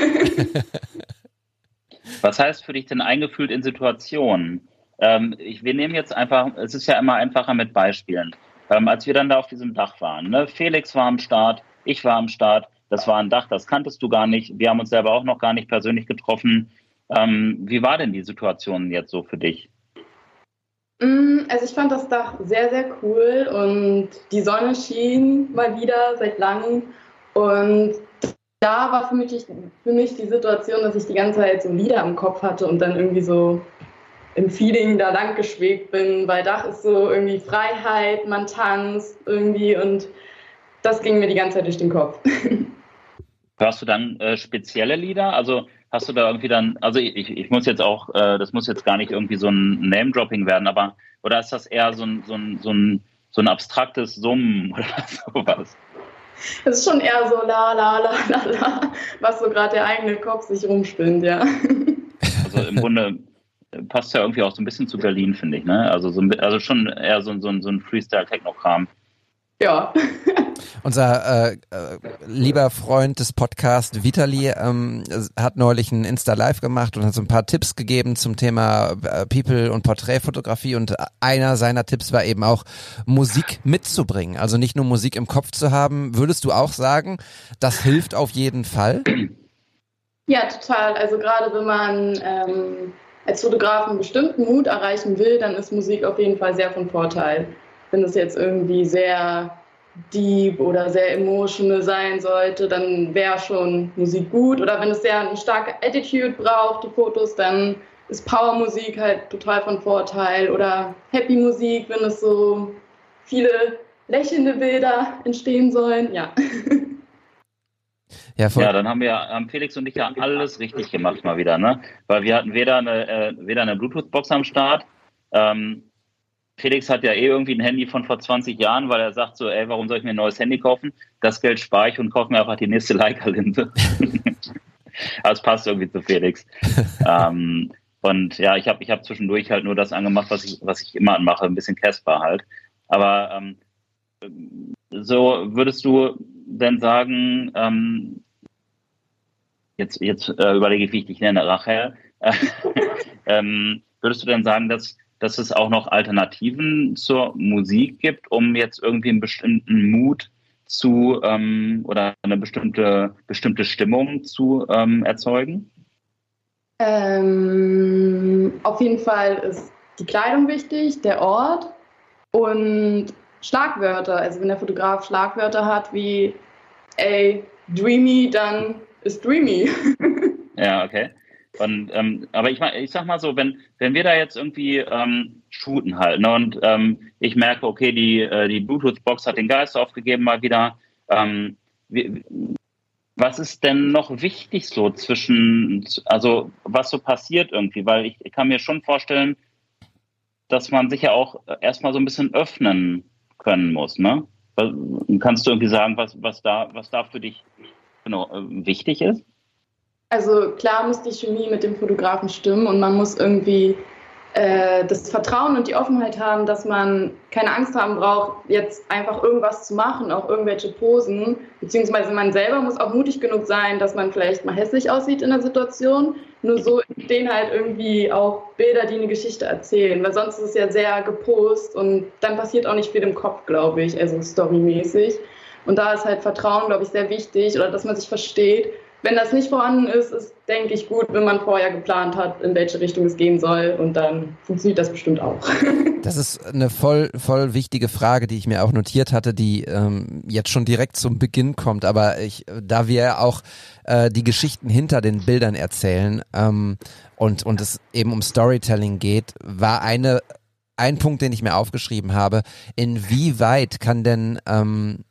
S7: Was heißt für dich denn eingefühlt in Situationen? Ähm, ich, wir nehmen jetzt einfach, es ist ja immer einfacher mit Beispielen. Ähm, als wir dann da auf diesem Dach waren, ne? Felix war am Start, ich war am Start, das war ein Dach, das kanntest du gar nicht. Wir haben uns selber auch noch gar nicht persönlich getroffen. Ähm, wie war denn die Situation jetzt so für dich?
S1: Mm, Also ich fand das Dach sehr, sehr cool und die Sonne schien mal wieder seit langem. Und da war für mich, für mich die Situation, dass ich die ganze Zeit so Lieder im Kopf hatte und dann irgendwie so im Feeling da lang geschwebt bin, weil Dach ist so irgendwie Freiheit, man tanzt irgendwie und das ging mir die ganze Zeit durch den Kopf.
S7: Hörst du dann äh, spezielle Lieder? Also hast du da irgendwie dann, also ich, ich muss jetzt auch, äh, das muss jetzt gar nicht irgendwie so ein Name-Dropping werden, aber oder ist das eher so ein, so ein, so ein, so ein abstraktes Summen oder sowas?
S1: Es ist schon eher so la la la la la, was so gerade der eigene Kopf sich rumspinnt, ja.
S7: Also im Grunde passt ja irgendwie auch so ein bisschen zu Berlin, finde ich, ne? Also, so ein, also schon eher so, so, ein- so ein Freestyle-Techno-Kram.
S1: Ja.
S6: Unser äh, äh, lieber Freund des Podcasts, Vitali, ähm, hat neulich ein Insta-Live gemacht und hat so ein paar Tipps gegeben zum Thema äh, People- und Porträtfotografie und einer seiner Tipps war eben auch, Musik mitzubringen. Also nicht nur Musik im Kopf zu haben. Würdest du auch sagen, das hilft auf jeden Fall?
S1: Ja, total. Also gerade wenn man ähm, als Fotograf einen bestimmten Mut erreichen will, dann ist Musik auf jeden Fall sehr von Vorteil. Wenn es jetzt irgendwie sehr deep oder sehr emotional sein sollte, dann wäre schon Musik gut. Oder wenn es sehr eine starke Attitude braucht, die Fotos, dann ist Powermusik halt total von Vorteil. Oder Happy Musik, wenn es so viele lächelnde Bilder entstehen sollen. Ja.
S6: Ja.
S7: Ja, dann haben wir, haben Felix und ich ja alles richtig gemacht mal wieder, ne? Weil wir hatten weder eine, äh, weder eine Bluetooth-Box am Start. Ähm, Felix hat ja eh irgendwie ein Handy von vor 20 Jahren, weil er sagt so, ey, warum soll ich mir ein neues Handy kaufen? Das Geld spare ich und kaufe mir einfach die nächste Leica-Linse. das passt irgendwie zu Felix. ähm, und ja, ich habe ich hab zwischendurch halt nur das angemacht, was ich, was ich immer anmache, ein bisschen Casper halt. Aber ähm, so würdest du denn sagen, ähm, jetzt, jetzt äh, überlege ich, wie ich dich nenne, Rachel, ähm, würdest du denn sagen, dass, dass es auch noch Alternativen zur Musik gibt, um jetzt irgendwie einen bestimmten Mut zu ähm, oder eine bestimmte, bestimmte Stimmung zu ähm, erzeugen?
S1: Ähm, auf jeden Fall ist die Kleidung wichtig, der Ort und Schlagwörter. Also wenn der Fotograf Schlagwörter hat wie ey, dreamy, dann ist dreamy.
S7: ja, okay. Und, ähm, aber ich, ich sag mal so, wenn, wenn wir da jetzt irgendwie ähm, shooten halt, ne, und ähm, ich merke, okay, die, äh, die Bluetooth-Box hat den Geist aufgegeben mal wieder, ähm, wie, was ist denn noch wichtig so zwischen, also was so passiert irgendwie? Weil ich, ich kann mir schon vorstellen, dass man sich ja auch erstmal so ein bisschen öffnen können muss, ne? Kannst du irgendwie sagen, was, was, da, was da für dich genau, äh, wichtig ist?
S1: Also klar muss die Chemie mit dem Fotografen stimmen und man muss irgendwie äh, das Vertrauen und die Offenheit haben, dass man keine Angst haben braucht, jetzt einfach irgendwas zu machen, auch irgendwelche Posen. Beziehungsweise man selber muss auch mutig genug sein, dass man vielleicht mal hässlich aussieht in der Situation. Nur so entstehen halt irgendwie auch Bilder, die eine Geschichte erzählen. Weil sonst ist es ja sehr gepost und dann passiert auch nicht viel im Kopf, glaube ich, also storymäßig. Und da ist halt Vertrauen, glaube ich, sehr wichtig oder dass man sich versteht. Wenn das nicht vorhanden ist, ist, denke ich, gut, wenn man vorher geplant hat, in welche Richtung es gehen soll. Und dann funktioniert das bestimmt auch.
S6: Das ist eine voll, voll wichtige Frage, die ich mir auch notiert hatte, die ähm, jetzt schon direkt zum Beginn kommt, aber ich, da wir auch äh, die Geschichten hinter den Bildern erzählen ähm, und, und es eben um Storytelling geht, war eine, ein Punkt, den ich mir aufgeschrieben habe, inwieweit kann denn, ähm,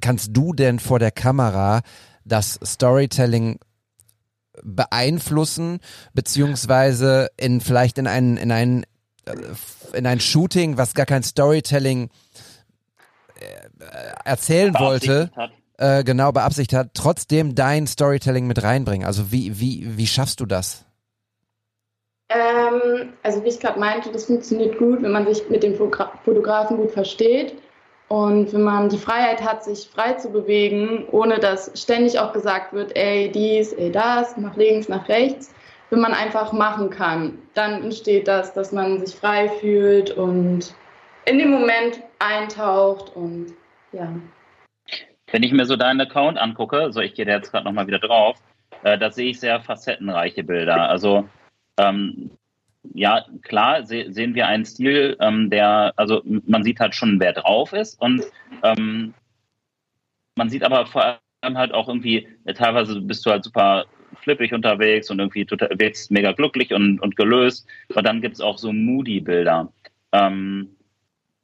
S6: kannst du denn vor der Kamera das Storytelling beeinflussen, beziehungsweise in vielleicht in ein, in ein, äh, in ein Shooting, was gar kein Storytelling äh, erzählen wollte, äh, genau beabsichtigt hat, trotzdem dein Storytelling mit reinbringen. Also wie, wie, wie schaffst du das?
S1: Ähm, also wie ich gerade meinte, das funktioniert gut, wenn man sich mit dem Fotografen gut versteht. Und wenn man die Freiheit hat, sich frei zu bewegen, ohne dass ständig auch gesagt wird, ey, dies, ey, das, nach links, nach rechts, wenn man einfach machen kann, dann entsteht das, dass man sich frei fühlt und in den Moment eintaucht und ja.
S7: Wenn ich mir so deinen Account angucke, so ich gehe da jetzt gerade nochmal wieder drauf, äh, da sehe ich sehr facettenreiche Bilder. Also ähm, ja, klar se sehen wir einen Stil, ähm, der, also man sieht halt schon, wer drauf ist und ähm, man sieht aber vor allem halt auch irgendwie, äh, teilweise bist du halt super flippig unterwegs und irgendwie total, wirkst mega glücklich und, und gelöst. Aber dann gibt es auch so Moody-Bilder. Ähm,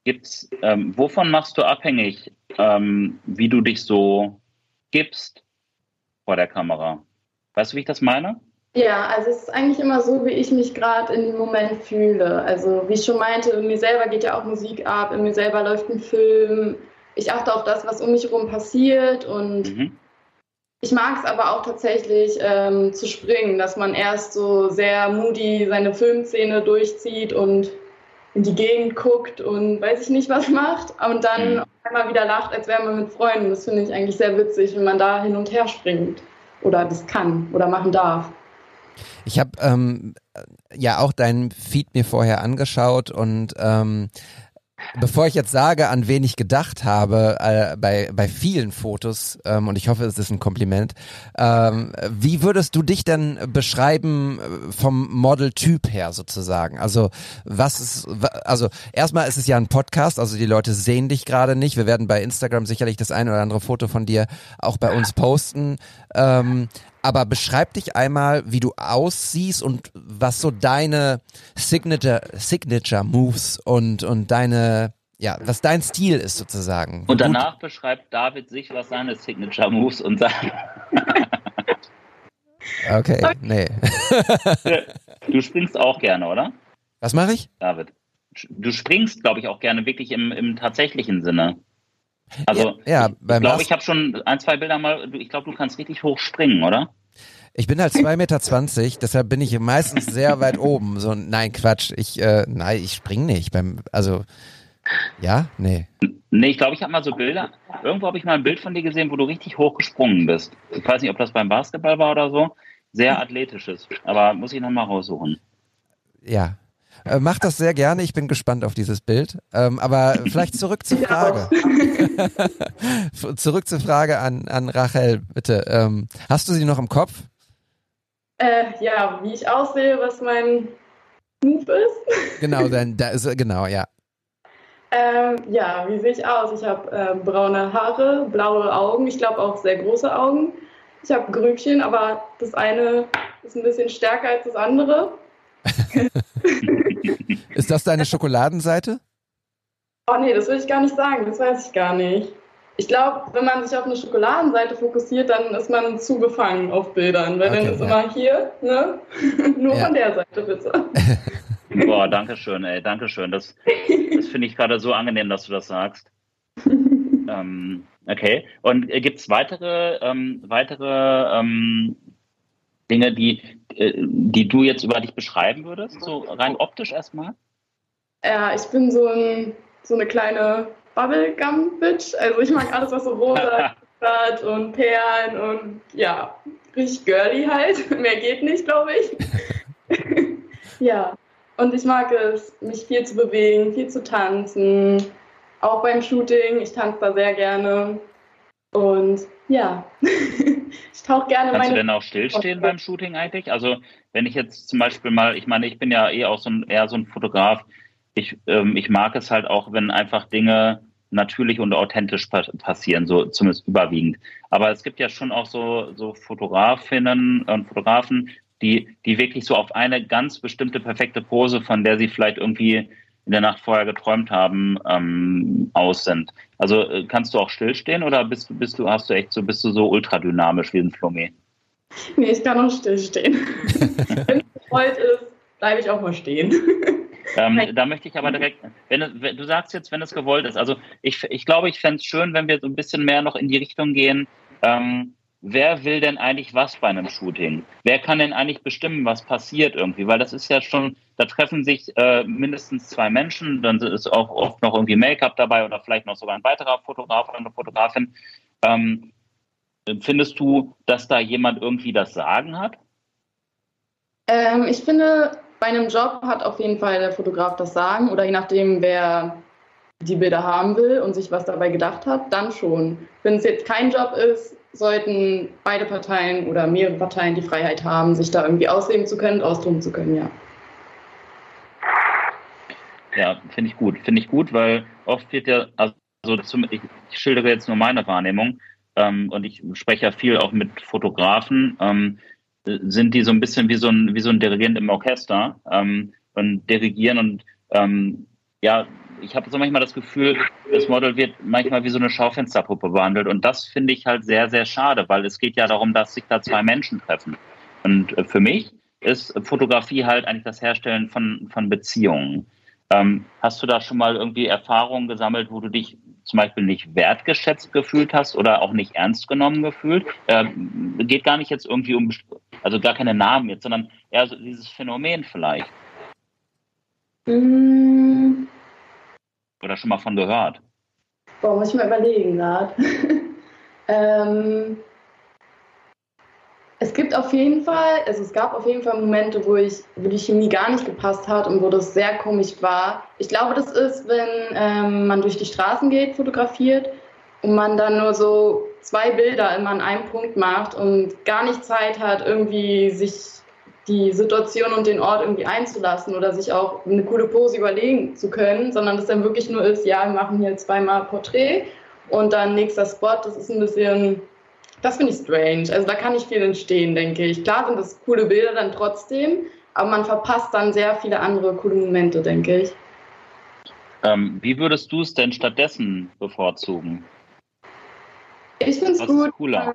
S7: gibt's, ähm, wovon machst du abhängig, ähm, wie du dich so gibst vor der Kamera? Weißt du, wie ich das meine?
S1: Ja, also es ist eigentlich immer so, wie ich mich gerade in dem Moment fühle. Also wie ich schon meinte, in mir selber geht ja auch Musik ab, in mir selber läuft ein Film. Ich achte auf das, was um mich herum passiert und mhm. ich mag es aber auch tatsächlich ähm, zu springen, dass man erst so sehr moody seine Filmszene durchzieht und in die Gegend guckt und weiß ich nicht was macht und dann mhm. einmal wieder lacht, als wäre man mit Freunden. Das finde ich eigentlich sehr witzig, wenn man da hin und her springt oder das kann oder machen darf.
S6: Ich habe ähm, ja auch deinen Feed mir vorher angeschaut und ähm, Bevor ich jetzt sage, an wen ich gedacht habe, äh, bei, bei vielen Fotos, ähm, und ich hoffe, es ist ein Kompliment, ähm, wie würdest du dich denn beschreiben äh, vom Modeltyp her sozusagen? Also, was ist, also, erstmal ist es ja ein Podcast, also die Leute sehen dich gerade nicht. Wir werden bei Instagram sicherlich das ein oder andere Foto von dir auch bei uns posten. Ähm, aber beschreib dich einmal, wie du aussiehst und was so deine Signature, Signature Moves und, und deine, ja, was dein Stil ist sozusagen.
S7: Und danach beschreibt David sich, was seine Signature Moves und sagt.
S6: okay, nee.
S7: du springst auch gerne, oder?
S6: Was mache ich?
S7: David. Du springst, glaube ich, auch gerne wirklich im, im tatsächlichen Sinne. Also,
S6: ja, ja,
S7: ich glaube, ich habe schon ein, zwei Bilder mal, ich glaube, du kannst richtig hoch springen, oder?
S6: Ich bin halt 2,20 Meter, deshalb bin ich meistens sehr weit oben. So, nein, Quatsch. Ich, äh, nein, ich spring nicht. Beim, also, ja, nee.
S7: Nee, ich glaube, ich habe mal so Bilder. Irgendwo habe ich mal ein Bild von dir gesehen, wo du richtig hoch gesprungen bist. Ich weiß nicht, ob das beim Basketball war oder so. Sehr athletisches. Aber muss ich nochmal raussuchen.
S6: Ja, äh, mach das sehr gerne. Ich bin gespannt auf dieses Bild. Ähm, aber vielleicht zurück zur Frage. zurück zur Frage an, an Rachel, bitte. Ähm, hast du sie noch im Kopf?
S1: Äh, ja, wie ich aussehe, was mein Move ist.
S6: Genau, dann da ist genau, ja.
S1: Ähm, ja, wie sehe ich aus? Ich habe äh, braune Haare, blaue Augen, ich glaube auch sehr große Augen. Ich habe Grübchen, aber das eine ist ein bisschen stärker als das andere.
S6: Ist das deine Schokoladenseite?
S1: Oh nee, das will ich gar nicht sagen, das weiß ich gar nicht. Ich glaube, wenn man sich auf eine Schokoladenseite fokussiert, dann ist man zu befangen auf Bildern, weil okay, dann ist ja. immer hier, ne? Nur ja. von der Seite bitte.
S7: Boah, danke schön, ey, danke schön. Das, das finde ich gerade so angenehm, dass du das sagst. ähm, okay. Und äh, gibt es weitere, ähm, weitere ähm, Dinge, die, äh, die du jetzt über dich beschreiben würdest, so rein optisch erstmal?
S1: Ja, ich bin so, ein, so eine kleine Bubblegum-Bitch. Also ich mag alles, was so rosa hat und Perlen und ja, richtig girly halt. Mehr geht nicht, glaube ich. ja, und ich mag es, mich viel zu bewegen, viel zu tanzen. Auch beim Shooting, ich tanze da sehr gerne. Und ja, tauche gerne
S7: Kannst du denn auch stillstehen beim Shooting eigentlich? Also wenn ich jetzt zum Beispiel mal, ich meine, ich bin ja eh auch so ein, eher so ein Fotograf. Ich, ähm, ich mag es halt auch, wenn einfach Dinge natürlich und authentisch passieren, so zumindest überwiegend. Aber es gibt ja schon auch so, so Fotografinnen und Fotografen, die, die wirklich so auf eine ganz bestimmte perfekte Pose, von der sie vielleicht irgendwie in der Nacht vorher geträumt haben, ähm, aus sind. Also äh, kannst du auch stillstehen oder bist du, bist du, hast du echt so, bist du so ultradynamisch wie ein Flummi?
S1: Nee, ich kann auch stillstehen. wenn es gewollt ist, bleibe ich auch mal stehen.
S7: Ähm, da möchte ich aber direkt, wenn, wenn, du sagst jetzt, wenn es gewollt ist, also ich, ich glaube, ich fände es schön, wenn wir so ein bisschen mehr noch in die Richtung gehen, ähm, wer will denn eigentlich was bei einem Shooting? Wer kann denn eigentlich bestimmen, was passiert irgendwie? Weil das ist ja schon, da treffen sich äh, mindestens zwei Menschen, dann ist auch oft noch irgendwie Make-up dabei oder vielleicht noch sogar ein weiterer Fotograf oder eine Fotografin. Ähm, findest du, dass da jemand irgendwie das Sagen hat?
S1: Ähm, ich finde, bei einem Job hat auf jeden Fall der Fotograf das Sagen oder je nachdem, wer die Bilder haben will und sich was dabei gedacht hat, dann schon. Wenn es jetzt kein Job ist, sollten beide Parteien oder mehrere Parteien die Freiheit haben, sich da irgendwie ausleben zu können, austoben zu können, ja.
S7: Ja, finde ich gut. Finde ich gut, weil oft wird ja, also zum, ich, ich schildere jetzt nur meine Wahrnehmung ähm, und ich spreche ja viel auch mit Fotografen, ähm, sind die so ein bisschen wie so ein, wie so ein Dirigent im Orchester ähm, und dirigieren und ähm, ja, ich habe so manchmal das Gefühl, das Model wird manchmal wie so eine Schaufensterpuppe behandelt. Und das finde ich halt sehr, sehr schade, weil es geht ja darum, dass sich da zwei Menschen treffen. Und äh, für mich ist Fotografie halt eigentlich das Herstellen von, von Beziehungen. Ähm, hast du da schon mal irgendwie Erfahrungen gesammelt, wo du dich zum Beispiel nicht wertgeschätzt gefühlt hast oder auch nicht ernst genommen gefühlt? Ähm, geht gar nicht jetzt irgendwie um, also gar keine Namen jetzt, sondern eher so dieses Phänomen vielleicht.
S1: Mm,
S7: oder schon mal von gehört?
S1: Boah, muss ich mal überlegen gerade. ähm, es gibt auf jeden Fall, also es gab auf jeden Fall Momente, wo ich, wo die Chemie gar nicht gepasst hat und wo das sehr komisch war. Ich glaube, das ist, wenn ähm, man durch die Straßen geht, fotografiert und man dann nur so zwei Bilder immer an einem Punkt macht und gar nicht Zeit hat, irgendwie sich die Situation und den Ort irgendwie einzulassen oder sich auch eine coole Pose überlegen zu können, sondern das dann wirklich nur ist, ja, wir machen hier zweimal Porträt und dann nächster Spot. Das ist ein bisschen, das finde ich strange. Also da kann nicht viel entstehen, denke ich. Klar sind das coole Bilder dann trotzdem, aber man verpasst dann sehr viele andere coole Momente, denke ich.
S7: Ähm, wie würdest du es denn stattdessen bevorzugen?
S1: Ich finde es gut.
S7: cooler?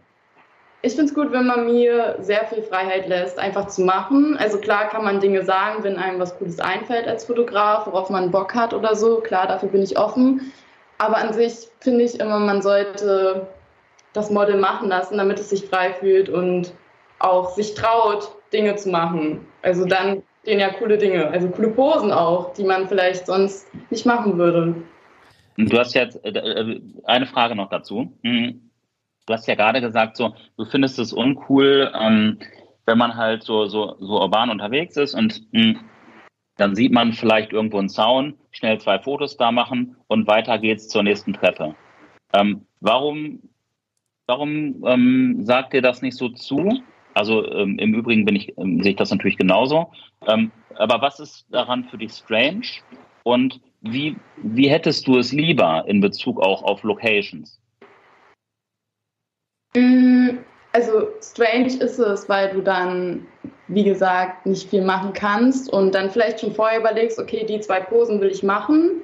S1: Ich finde es gut, wenn man mir sehr viel Freiheit lässt, einfach zu machen. Also klar kann man Dinge sagen, wenn einem was Cooles einfällt als Fotograf, worauf man Bock hat oder so. Klar, dafür bin ich offen. Aber an sich finde ich immer, man sollte das Model machen lassen, damit es sich frei fühlt und auch sich traut, Dinge zu machen. Also dann gehen ja coole Dinge, also coole Posen auch, die man vielleicht sonst nicht machen würde.
S7: Du hast jetzt äh, äh, eine Frage noch dazu. Hm. Du hast ja gerade gesagt, so du findest es uncool, ähm, wenn man halt so so so urban unterwegs ist und hm, dann sieht man vielleicht irgendwo einen Zaun, schnell zwei Fotos da machen und weiter geht's zur nächsten Treppe. Ähm, warum warum ähm, sagt dir das nicht so zu? Also ähm, im Übrigen bin ich ähm, sehe ich das natürlich genauso. Ähm, aber was ist daran für dich strange? Und wie, wie hättest du es lieber in Bezug auch auf Locations?
S1: Mm, Also strange ist es, weil du dann, wie gesagt, nicht viel machen kannst und dann vielleicht schon vorher überlegst, okay, die zwei Posen will ich machen.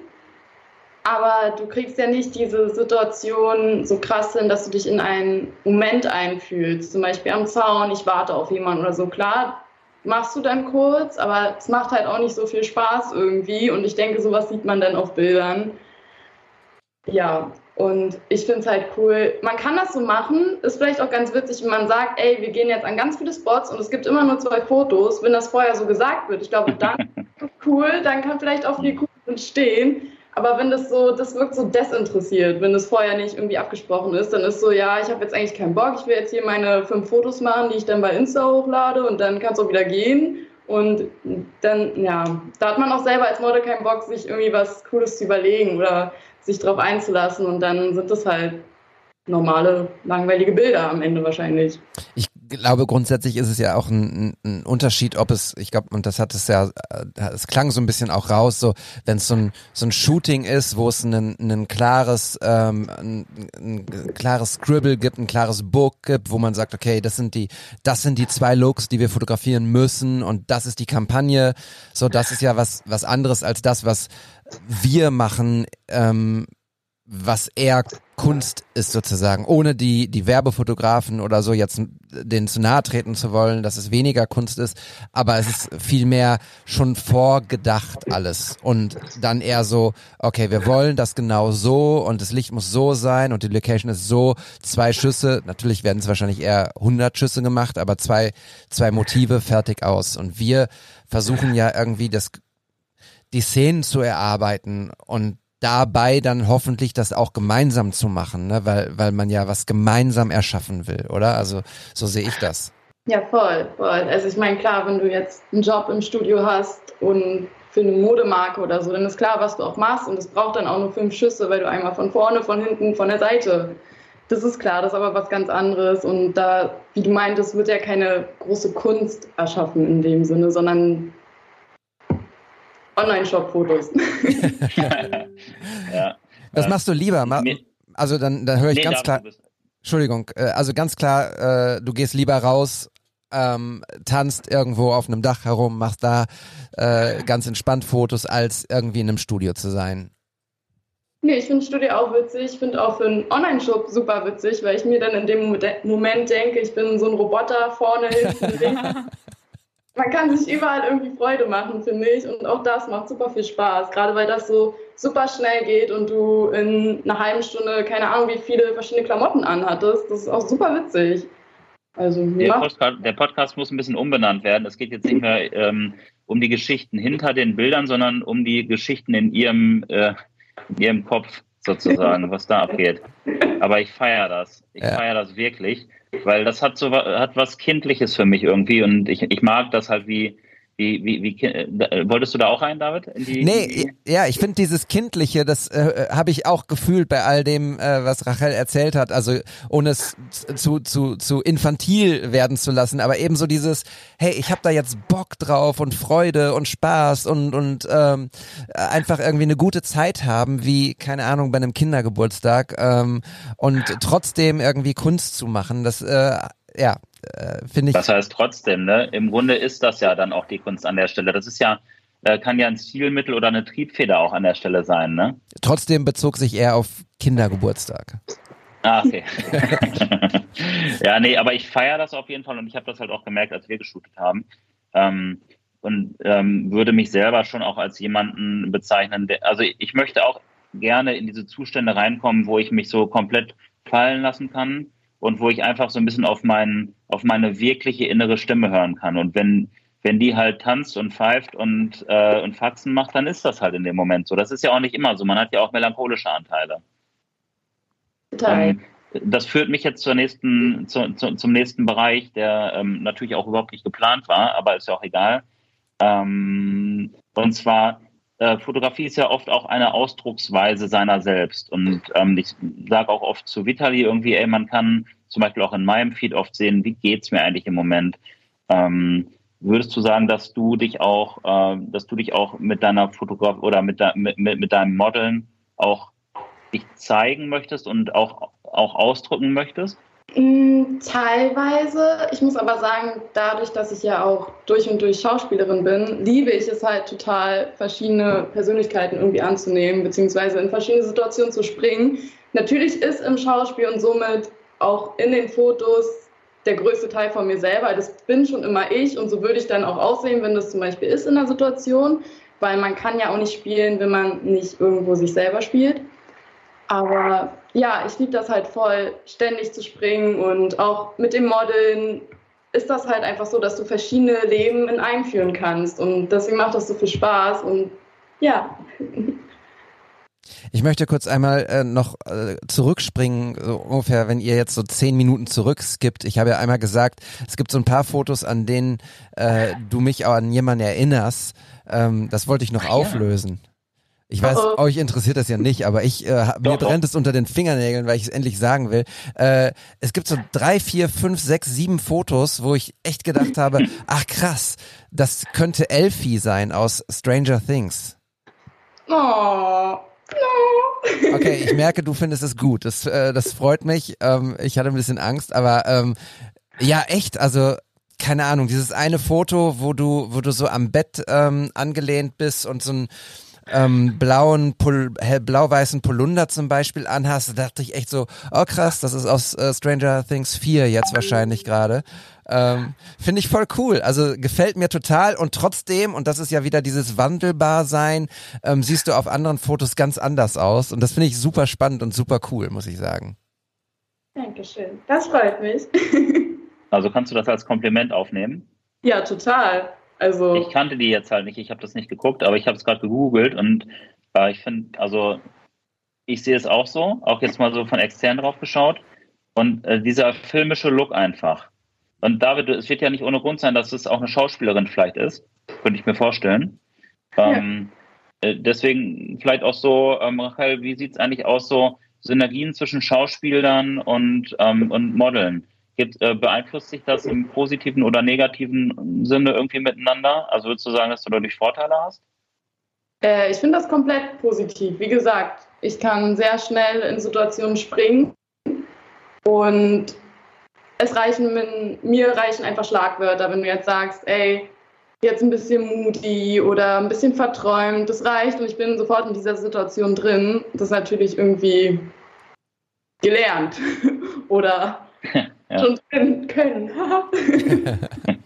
S1: Aber du kriegst ja nicht diese Situation so krass hin, dass du dich in einen Moment einfühlst. Zum Beispiel am Zaun, ich warte auf jemanden oder so. Klar, machst du dann kurz, aber es macht halt auch nicht so viel Spaß irgendwie. Und ich denke, sowas sieht man dann auf Bildern. Ja, und ich finde es halt cool. Man kann das so machen, ist vielleicht auch ganz witzig, wenn man sagt, ey, wir gehen jetzt an ganz viele Spots und es gibt immer nur zwei Fotos, wenn das vorher so gesagt wird. Ich glaube, dann cool, dann kann vielleicht auch viel cool entstehen. Aber wenn das so, das wirkt so desinteressiert, wenn das vorher nicht irgendwie abgesprochen ist, dann ist so, ja, ich habe jetzt eigentlich keinen Bock, ich will jetzt hier meine fünf Fotos machen, die ich dann bei Insta hochlade und dann kann es auch wieder gehen. Und dann, ja, da hat man auch selber als Model keinen Bock, sich irgendwie was Cooles zu überlegen oder sich drauf einzulassen und dann sind das halt normale, langweilige Bilder am Ende wahrscheinlich.
S6: Ich glaube, grundsätzlich ist es ja auch ein, ein Unterschied, ob es, ich glaube, und das hat es ja, äh, es klang so ein bisschen auch raus, so wenn es so ein, so ein Shooting ist, wo es ein, ein klares, ähm, ein, ein klares Scribble gibt, ein klares Book gibt, wo man sagt, okay, das sind die, das sind die zwei Looks, die wir fotografieren müssen und das ist die Kampagne. So, das ist ja was, was anderes als das, was wir machen, ähm, was eher Kunst ist sozusagen, ohne die, die Werbefotografen oder so jetzt denen zu nahe treten zu wollen, dass es weniger Kunst ist, aber es ist vielmehr schon vorgedacht alles. Und dann eher so, okay, wir wollen das genau so und das Licht muss so sein und die Location ist so, zwei Schüsse, natürlich werden es wahrscheinlich eher 100 Schüsse gemacht, aber zwei, zwei Motive fertig aus. Und wir versuchen ja irgendwie das, die Szenen zu erarbeiten und dabei dann hoffentlich das auch gemeinsam zu machen, ne? weil, weil man ja was gemeinsam erschaffen will, oder? Also so sehe ich das.
S1: Ja, voll, voll. Also ich meine, klar, wenn du jetzt einen Job im Studio hast und für eine Modemarke oder so, dann ist klar, was du auch machst und es braucht dann auch nur fünf Schüsse, weil du einmal von vorne, von hinten, von der Seite. Das ist klar, das ist aber was ganz anderes und da, wie du meintest, wird ja keine große Kunst erschaffen in dem Sinne, sondern Online-Shop-Fotos.
S7: ja.
S6: Was machst du lieber? Ma
S7: Nee.
S6: also dann, dann höre ich
S7: Nee,
S6: ganz klar, Entschuldigung, äh, also ganz klar, äh, du gehst lieber raus, ähm, tanzt irgendwo auf einem Dach herum, machst da äh, ganz entspannt Fotos, als irgendwie in einem Studio zu sein.
S1: Nee, ich finde Studio auch witzig. Ich finde auch für einen Online-Shop super witzig, weil ich mir dann in dem Mo- Moment denke, ich bin so ein Roboter vorne, hinten, links. Man kann sich überall irgendwie Freude machen, finde ich. Und auch das macht super viel Spaß. Gerade weil das so super schnell geht und du in einer halben Stunde, keine Ahnung, wie viele verschiedene Klamotten anhattest. Das ist auch super witzig. Also,
S7: Der Podcast, der Podcast muss ein bisschen umbenannt werden. Es geht jetzt nicht mehr ähm, um die Geschichten hinter den Bildern, sondern um die Geschichten in ihrem, äh, in ihrem Kopf sozusagen, was da abgeht. Aber ich feiere das. Ich
S6: Ja.
S7: feiere das wirklich, weil das hat so hat was Kindliches für mich irgendwie und ich, ich mag das halt wie wie wie, wie äh, wolltest du da auch rein, David? In die,
S6: Nee,
S7: die,
S6: ja, ich finde dieses Kindliche, das äh, habe ich auch gefühlt bei all dem, äh, was Rachel erzählt hat, also ohne es zu, zu, zu infantil werden zu lassen, aber eben so dieses, hey, ich habe da jetzt Bock drauf und Freude und Spaß und, und ähm, einfach irgendwie eine gute Zeit haben, wie, keine Ahnung, bei einem Kindergeburtstag ähm, und trotzdem irgendwie Kunst zu machen, das, äh, ja, äh, finde ich...
S7: Das heißt trotzdem, ne? Im Grunde ist das ja dann auch die Kunst an der Stelle. Das ist ja, äh, kann ja ein Stilmittel oder eine Triebfeder auch an der Stelle sein, ne?
S6: Trotzdem bezog sich eher auf Kindergeburtstag.
S7: Ah, okay. ja, nee, aber ich feiere das auf jeden Fall und ich habe das halt auch gemerkt, als wir geshootet haben. Ähm, und ähm, würde mich selber schon auch als jemanden bezeichnen, der, also ich möchte auch gerne in diese Zustände reinkommen, wo ich mich so komplett fallen lassen kann und wo ich einfach so ein bisschen auf, mein, auf meine wirkliche innere Stimme hören kann. Und wenn, wenn die halt tanzt und pfeift und, äh, und Faxen macht, dann ist das halt in dem Moment so. Das ist ja auch nicht immer so. Man hat ja auch melancholische Anteile.
S1: Total.
S7: Ähm, das führt mich jetzt zur nächsten, zu, zu, zum nächsten Bereich, der ähm, natürlich auch überhaupt nicht geplant war, aber ist ja auch egal. Ähm, und zwar, äh, Fotografie ist ja oft auch eine Ausdrucksweise seiner selbst. Und ähm, ich sage auch oft zu Vitali irgendwie, ey, man kann zum Beispiel auch in meinem Feed oft sehen, wie geht's mir eigentlich im Moment. Ähm, würdest du sagen, dass du dich auch, äh, dass du dich auch mit deiner Fotograf oder mit, de mit, mit deinem Modeln auch dich zeigen möchtest und auch, auch ausdrücken möchtest?
S1: Mm, Teilweise. Ich muss aber sagen, dadurch, dass ich ja auch durch und durch Schauspielerin bin, liebe ich es halt total, verschiedene Persönlichkeiten irgendwie anzunehmen, beziehungsweise in verschiedene Situationen zu springen. Natürlich ist im Schauspiel und somit auch in den Fotos der größte Teil von mir selber. Das bin schon immer ich und so würde ich dann auch aussehen, wenn das zum Beispiel ist in der Situation, weil man kann ja auch nicht spielen, wenn man nicht irgendwo sich selber spielt. Aber ja, ich liebe das halt voll, ständig zu springen und auch mit dem Modeln ist das halt einfach so, dass du verschiedene Leben in einem führen kannst und deswegen macht das so viel Spaß und ja.
S6: Ich möchte kurz einmal äh, noch äh, zurückspringen, so ungefähr, wenn ihr jetzt so zehn Minuten zurückskippt. Ich habe ja einmal gesagt, es gibt so ein paar Fotos, an denen äh, du mich auch an jemanden erinnerst. Ähm, das wollte ich noch
S7: Ach,
S6: auflösen. Ja. Ich weiß, oh, oh. euch interessiert das ja nicht, aber ich äh, mir brennt es unter den Fingernägeln, weil ich es endlich sagen will. Äh, es gibt so drei, vier, fünf, sechs, sieben Fotos, wo ich echt gedacht habe, ach krass, das könnte Elfie sein aus Stranger Things.
S1: Oh. No.
S6: Okay, ich merke, du findest es gut. Das, äh, das freut mich. Ähm, ich hatte ein bisschen Angst, aber ähm, ja, echt, also keine Ahnung, dieses eine Foto, wo du, wo du so am Bett ähm, angelehnt bist und so ein ähm, blauen, blau-weißen Polunder zum Beispiel anhast, da dachte ich echt so, oh krass, das ist aus äh, Stranger Things 4 jetzt wahrscheinlich gerade. Ähm, Finde ich voll cool. Also gefällt mir total und trotzdem, und das ist ja wieder dieses Wandelbarsein, ähm, siehst du auf anderen Fotos ganz anders aus. Und das finde ich super spannend und super cool, muss ich sagen.
S1: Dankeschön. Das freut mich.
S7: also kannst du das als Kompliment aufnehmen?
S1: Ja, total. Also
S7: ich kannte die jetzt halt nicht, ich habe das nicht geguckt, aber ich habe es gerade gegoogelt und äh, ich finde, also ich sehe es auch so, auch jetzt mal so von extern drauf geschaut. Und äh, dieser filmische Look einfach. Und David, es wird ja nicht ohne Grund sein, dass es auch eine Schauspielerin vielleicht ist. Könnte ich mir vorstellen. Ähm, ja. äh, deswegen vielleicht auch so, ähm, Rachel, wie sieht es eigentlich aus, so Synergien zwischen Schauspielern und, ähm, und Modeln? Gibt, äh, beeinflusst sich das im positiven oder negativen Sinne irgendwie miteinander? Also würdest du sagen, dass du dadurch Vorteile hast?
S1: Äh, ich finde das komplett positiv. Wie gesagt, ich kann sehr schnell in Situationen springen und es reichen, mir reichen einfach Schlagwörter, wenn du jetzt sagst, ey, jetzt ein bisschen moody oder ein bisschen verträumt, das reicht und ich bin sofort in dieser Situation drin. Das ist natürlich irgendwie gelernt oder ja. schon können. können.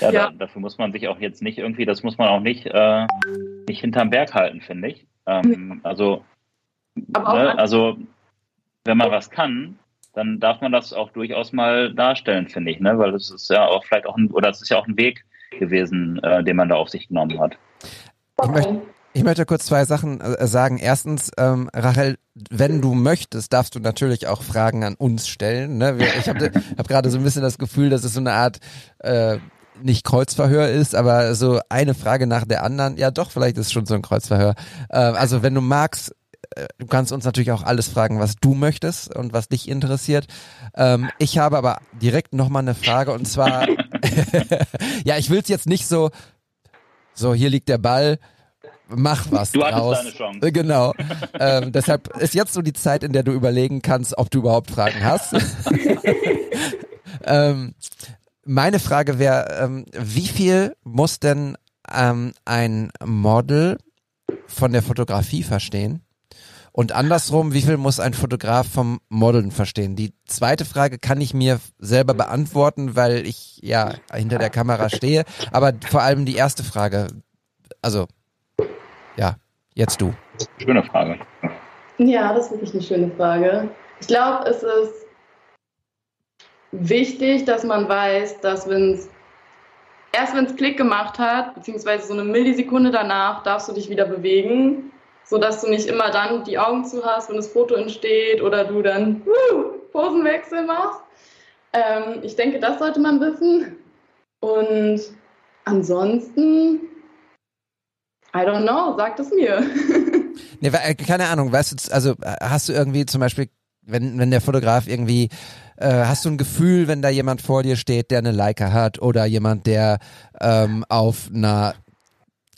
S7: ja, ja. Da, dafür muss man sich auch jetzt nicht irgendwie, das muss man auch nicht, äh, nicht hinterm Berg halten, finde ich. Ähm, also, ne, also, wenn man was kann, dann darf man das auch durchaus mal darstellen, finde ich, ne? Weil das ist ja auch vielleicht auch ein, oder es ist ja auch ein Weg gewesen, äh, den man da auf sich genommen hat.
S6: Ich möchte, ich möchte kurz zwei Sachen äh, sagen. Erstens, ähm, Rachel, wenn du möchtest, darfst du natürlich auch Fragen an uns stellen. Ne? Ich habe hab gerade so ein bisschen das Gefühl, dass es so eine Art äh, nicht Kreuzverhör ist, aber so eine Frage nach der anderen. Ja, doch, vielleicht ist es schon so ein Kreuzverhör. Äh, also wenn du magst, äh, du kannst uns natürlich auch alles fragen, was du möchtest und was dich interessiert. Ähm, ich habe aber direkt nochmal eine Frage und zwar, ja, ich will es jetzt nicht so, so hier liegt der Ball, mach was
S7: du
S6: draus.
S7: deine Chance.
S6: Äh, genau. ähm, deshalb ist jetzt so die Zeit, in der du überlegen kannst, ob du überhaupt Fragen hast. ähm, meine Frage wäre, ähm, wie viel muss denn ähm, ein Model von der Fotografie verstehen? Und andersrum, wie viel muss ein Fotograf vom Modeln verstehen? Die zweite Frage kann ich mir selber beantworten, weil ich ja hinter der Kamera stehe. Aber vor allem die erste Frage, also ja, jetzt du.
S7: Schöne Frage.
S1: Ja, das ist wirklich eine schöne Frage. Ich glaube, es ist wichtig, dass man weiß, dass wenn es erst wenn es Klick gemacht hat, beziehungsweise so eine Millisekunde danach, darfst du dich wieder bewegen, sodass du nicht immer dann die Augen zu hast, wenn das Foto entsteht oder du dann uh, Posenwechsel machst. Ähm, ich denke, das sollte man wissen. Und ansonsten, I don't know, sagt es mir.
S6: Nee, äh, keine Ahnung, weißt du, also äh, hast du irgendwie zum Beispiel, wenn, wenn der Fotograf irgendwie, äh, hast du ein Gefühl, wenn da jemand vor dir steht, der eine Leica hat oder jemand, der ähm, auf einer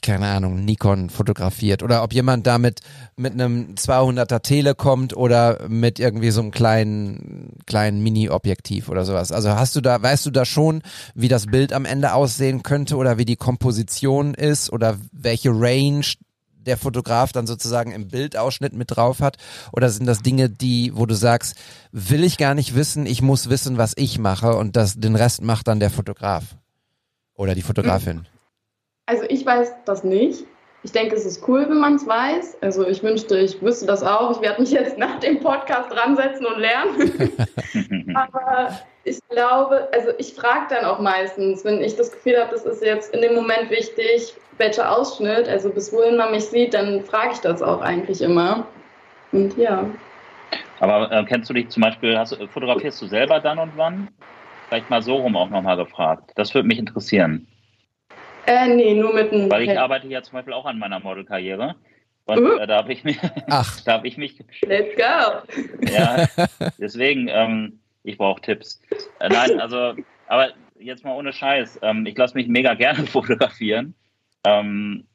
S6: keine Ahnung, Nikon fotografiert oder ob jemand damit mit einem 200er Tele kommt oder mit irgendwie so einem kleinen kleinen Mini-Objektiv oder sowas. Also hast du da, weißt du da schon, wie das Bild am Ende aussehen könnte oder wie die Komposition ist oder welche Range der Fotograf dann sozusagen im Bildausschnitt mit drauf hat? Oder sind das Dinge, die, wo du sagst, will ich gar nicht wissen, ich muss wissen, was ich mache und das, den Rest macht dann der Fotograf oder die Fotografin?
S1: Also ich weiß das nicht. Ich denke, es ist cool, wenn man es weiß. Also ich wünschte, ich wüsste das auch. Ich werde mich jetzt nach dem Podcast ransetzen und lernen. Aber ich glaube, also ich frage dann auch meistens, wenn ich das Gefühl habe, das ist jetzt in dem Moment wichtig, welcher Ausschnitt, also bis wohin man mich sieht, dann frage ich das auch eigentlich immer. Und ja.
S7: Aber äh, kennst du dich zum Beispiel, hast, fotografierst du selber dann und wann? Vielleicht mal so rum auch nochmal gefragt. Das würde mich interessieren.
S1: Äh, nee, nur mit einem.
S7: Weil ich arbeite ja zum Beispiel auch an meiner Modelkarriere. Und uh. äh, da habe ich mich.
S6: Ach.
S7: da habe ich mich.
S1: Let's go!
S7: Ja, deswegen, ähm, ich brauche Tipps. Äh, nein, also, aber jetzt mal ohne Scheiß. Ähm, ich lasse mich mega gerne fotografieren. Ähm,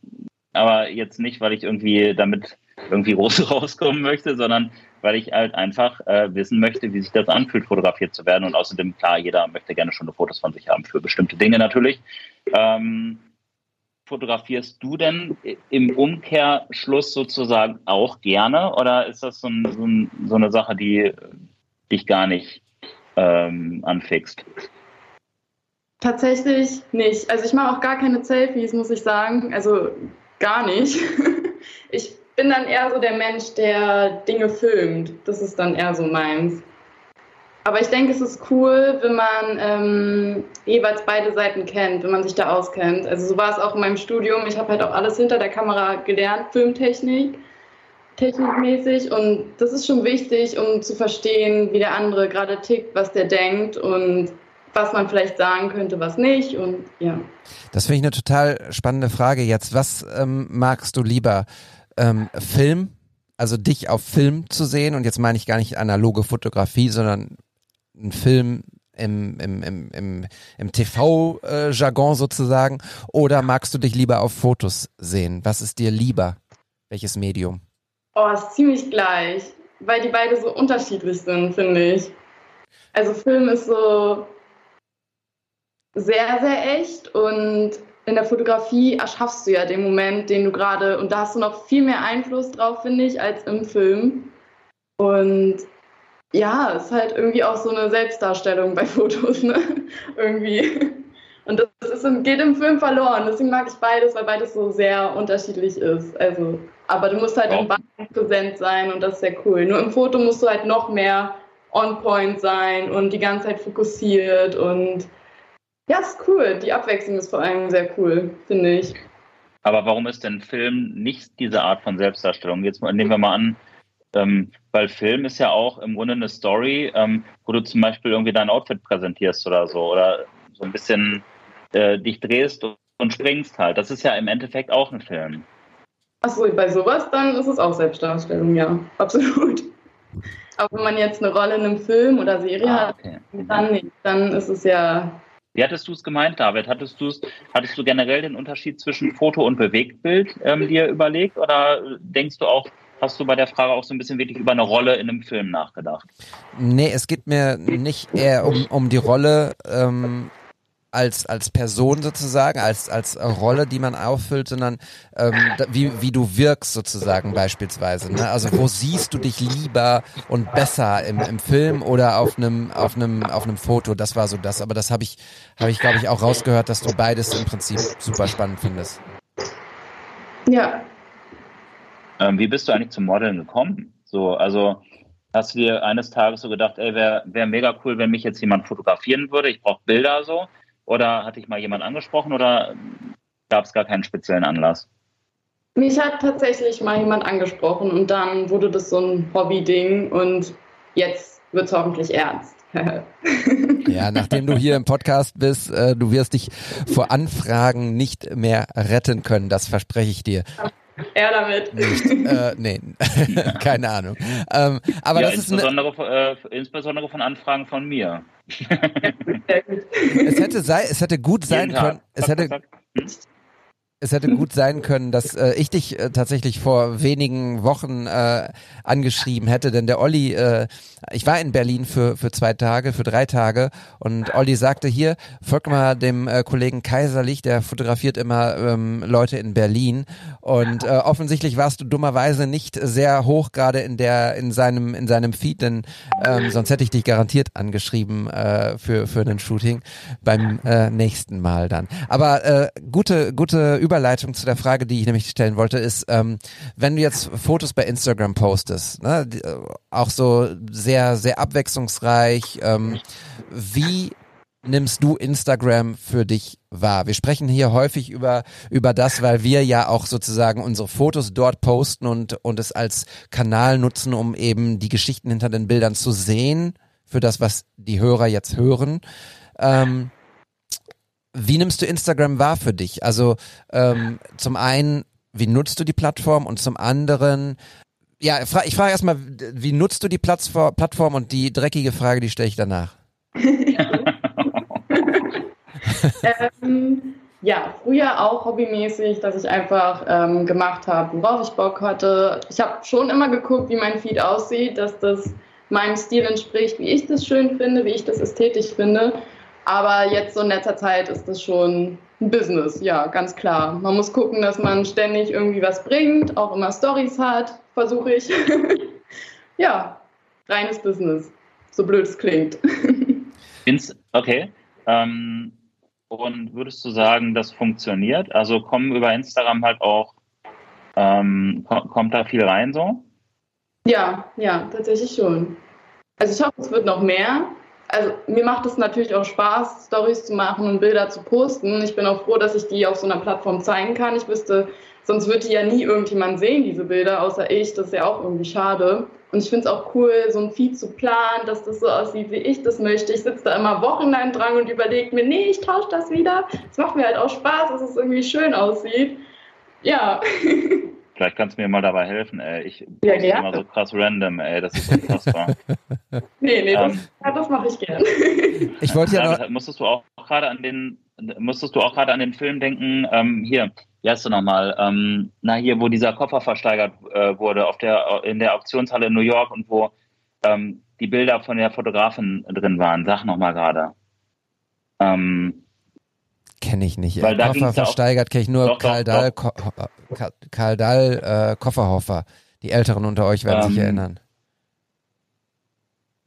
S7: aber jetzt nicht, weil ich irgendwie damit irgendwie groß rauskommen möchte, sondern weil ich halt einfach äh, wissen möchte, wie sich das anfühlt, fotografiert zu werden. Und außerdem, klar, jeder möchte gerne schon Fotos von sich haben für bestimmte Dinge natürlich. Ähm, fotografierst du denn im Umkehrschluss sozusagen auch gerne oder ist das so, ein, so, ein, so eine Sache, die dich gar nicht ähm, anfixt?
S1: Tatsächlich nicht. Also ich mache auch gar keine Selfies, muss ich sagen. Also gar nicht. Ich bin dann eher so der Mensch, der Dinge filmt. Das ist dann eher so meins. Aber ich denke, es ist cool, wenn man ähm, jeweils beide Seiten kennt, wenn man sich da auskennt. Also so war es auch in meinem Studium. Ich habe halt auch alles hinter der Kamera gelernt, Filmtechnik, technikmäßig. Und das ist schon wichtig, um zu verstehen, wie der andere gerade tickt, was der denkt und was man vielleicht sagen könnte, was nicht. Und ja.
S6: Das finde ich eine total spannende Frage jetzt. Was ähm, magst du lieber? Ähm, Film, also dich auf Film zu sehen, und jetzt meine ich gar nicht analoge Fotografie, sondern einen Film im, im, im, im, im TV-Jargon sozusagen? Oder magst du dich lieber auf Fotos sehen? Was ist dir lieber? Welches Medium?
S1: Oh, ist ziemlich gleich, weil die beide so unterschiedlich sind, finde ich. Also Film ist so sehr, sehr echt und in der Fotografie erschaffst du ja den Moment, den du gerade, und da hast du noch viel mehr Einfluss drauf, finde ich, als im Film. Und ja, es ist halt irgendwie auch so eine Selbstdarstellung bei Fotos, ne? irgendwie. Und das ist, geht im Film verloren. Deswegen mag ich beides, weil beides so sehr unterschiedlich ist. Also, aber du musst halt oh. im beiden präsent sein und das ist sehr cool. Nur im Foto musst du halt noch mehr on point sein und die ganze Zeit fokussiert und ja, ist cool. Die Abwechslung ist vor allem sehr cool, finde ich.
S7: Aber warum ist denn Film nicht diese Art von Selbstdarstellung? Jetzt nehmen wir mal an, ähm, weil Film ist ja auch im Grunde eine Story, ähm, wo du zum Beispiel irgendwie dein Outfit präsentierst oder so oder so ein bisschen äh, dich drehst und springst halt. Das ist ja im Endeffekt auch ein Film.
S1: Achso, bei sowas dann ist es auch Selbstdarstellung, ja, absolut. Aber wenn man jetzt eine Rolle in einem Film oder Serie ah, okay. hat, dann nicht. Dann ist es ja.
S7: Wie hattest du es gemeint, David? Hattest, du's, hattest du generell den Unterschied zwischen Foto und Bewegtbild ähm, dir überlegt? Oder denkst du auch, hast du bei der Frage auch so ein bisschen wirklich über eine Rolle in einem Film nachgedacht?
S6: Nee, es geht mir nicht eher um, um die Rolle, ähm, als als Person sozusagen, als als Rolle, die man auffüllt, sondern ähm, da, wie wie du wirkst sozusagen beispielsweise. Ne? Also wo siehst du dich lieber und besser im, im Film oder auf einem auf einem auf einem Foto? Das war so das. Aber das habe ich habe ich glaube ich auch rausgehört, dass du beides im Prinzip super spannend findest.
S1: Ja.
S7: Ähm, wie bist du eigentlich zum Modeln gekommen? So, also hast du dir eines Tages so gedacht, ey, wäre wär mega cool, wenn mich jetzt jemand fotografieren würde, ich brauche Bilder so. Oder hatte ich mal jemand angesprochen oder gab es gar keinen speziellen Anlass?
S1: Mich hat tatsächlich mal jemand angesprochen und dann wurde das so ein Hobby-Ding und jetzt wird es hoffentlich ernst.
S6: ja, nachdem du hier im Podcast bist, äh, du wirst dich vor Anfragen nicht mehr retten können, das verspreche ich dir.
S1: Er damit.
S6: Nicht, äh, nee, keine Ahnung. Ähm, aber
S7: ja,
S6: das ist
S7: insbesondere, eine, äh, insbesondere von Anfragen von mir.
S6: es hätte sei, es hätte gut sein können. Es hätte, hm? Es hätte gut sein können, dass äh, ich dich äh, tatsächlich vor wenigen Wochen äh, angeschrieben hätte, denn der Olli, äh, ich war in Berlin für für zwei Tage, für drei Tage. Und Olli sagte hier, folg mal dem äh, Kollegen Kaiserlich, der fotografiert immer ähm, Leute in Berlin. Und äh, offensichtlich warst du dummerweise nicht sehr hoch gerade in der in seinem in seinem Feed, denn ähm, sonst hätte ich dich garantiert angeschrieben äh, für für ein Shooting beim äh, nächsten Mal dann. Aber äh, gute gute Überleitung zu der Frage, die ich nämlich stellen wollte, ist, ähm, wenn du jetzt Fotos bei Instagram postest, ne, äh, auch so sehr, sehr abwechslungsreich, ähm, wie nimmst du Instagram für dich wahr? Wir sprechen hier häufig über, über das, weil wir ja auch sozusagen unsere Fotos dort posten und, und es als Kanal nutzen, um eben die Geschichten hinter den Bildern zu sehen, für das, was die Hörer jetzt hören. Ähm, wie nimmst du Instagram wahr für dich? Also ähm, zum einen, wie nutzt du die Plattform und zum anderen, ja, ich frage erstmal, wie nutzt du die Plattform und die dreckige Frage, die stelle ich danach.
S1: ähm, ja, früher auch hobbymäßig, dass ich einfach ähm, gemacht habe, worauf ich Bock hatte. Ich habe schon immer geguckt, wie mein Feed aussieht, dass das meinem Stil entspricht, wie ich das schön finde, wie ich das ästhetisch finde. Aber jetzt so in letzter Zeit ist das schon ein Business, ja, ganz klar. Man muss gucken, dass man ständig irgendwie was bringt, auch immer Stories hat, versuche ich. ja, reines Business, so blöd es klingt.
S7: okay. Ähm, und würdest du sagen, das funktioniert? Also kommen über Instagram halt auch, ähm, kommt da viel rein so?
S1: Ja, ja, tatsächlich schon. Also ich hoffe, es wird noch mehr also mir macht es natürlich auch Spaß, Stories zu machen und Bilder zu posten. Ich bin auch froh, dass ich die auf so einer Plattform zeigen kann. Ich wüsste, sonst würde die ja nie irgendjemand sehen, diese Bilder, außer ich. Das ist ja auch irgendwie schade. Und ich finde es auch cool, so ein Feed zu planen, dass das so aussieht, wie ich das möchte. Ich sitze da immer wochenlang dran und überlege mir, nee, ich tausche das wieder. Es macht mir halt auch Spaß, dass es irgendwie schön aussieht. Ja.
S7: Vielleicht kannst du mir mal dabei helfen, ey. Ich ja, immer so krass random, ey. Das ist unfassbar.
S1: nee, nee, ähm, das, das mache ich gern.
S6: ich wollte ja noch...
S7: Musstest du auch gerade an den, musstest du auch gerade an den Film denken, ähm, hier, wie heißt du nochmal? Ähm, na, hier, wo dieser Koffer versteigert äh, wurde, auf der, in der Auktionshalle in New York und wo ähm, die Bilder von der Fotografin drin waren. Sag nochmal gerade.
S6: Ähm, Kenne ich nicht. Weil Koffer versteigert kenne ich nur doch, Karl doch, Dahl, doch. Ko Karl Dahl äh, Kofferhofer. Die Älteren unter euch werden ähm, sich erinnern.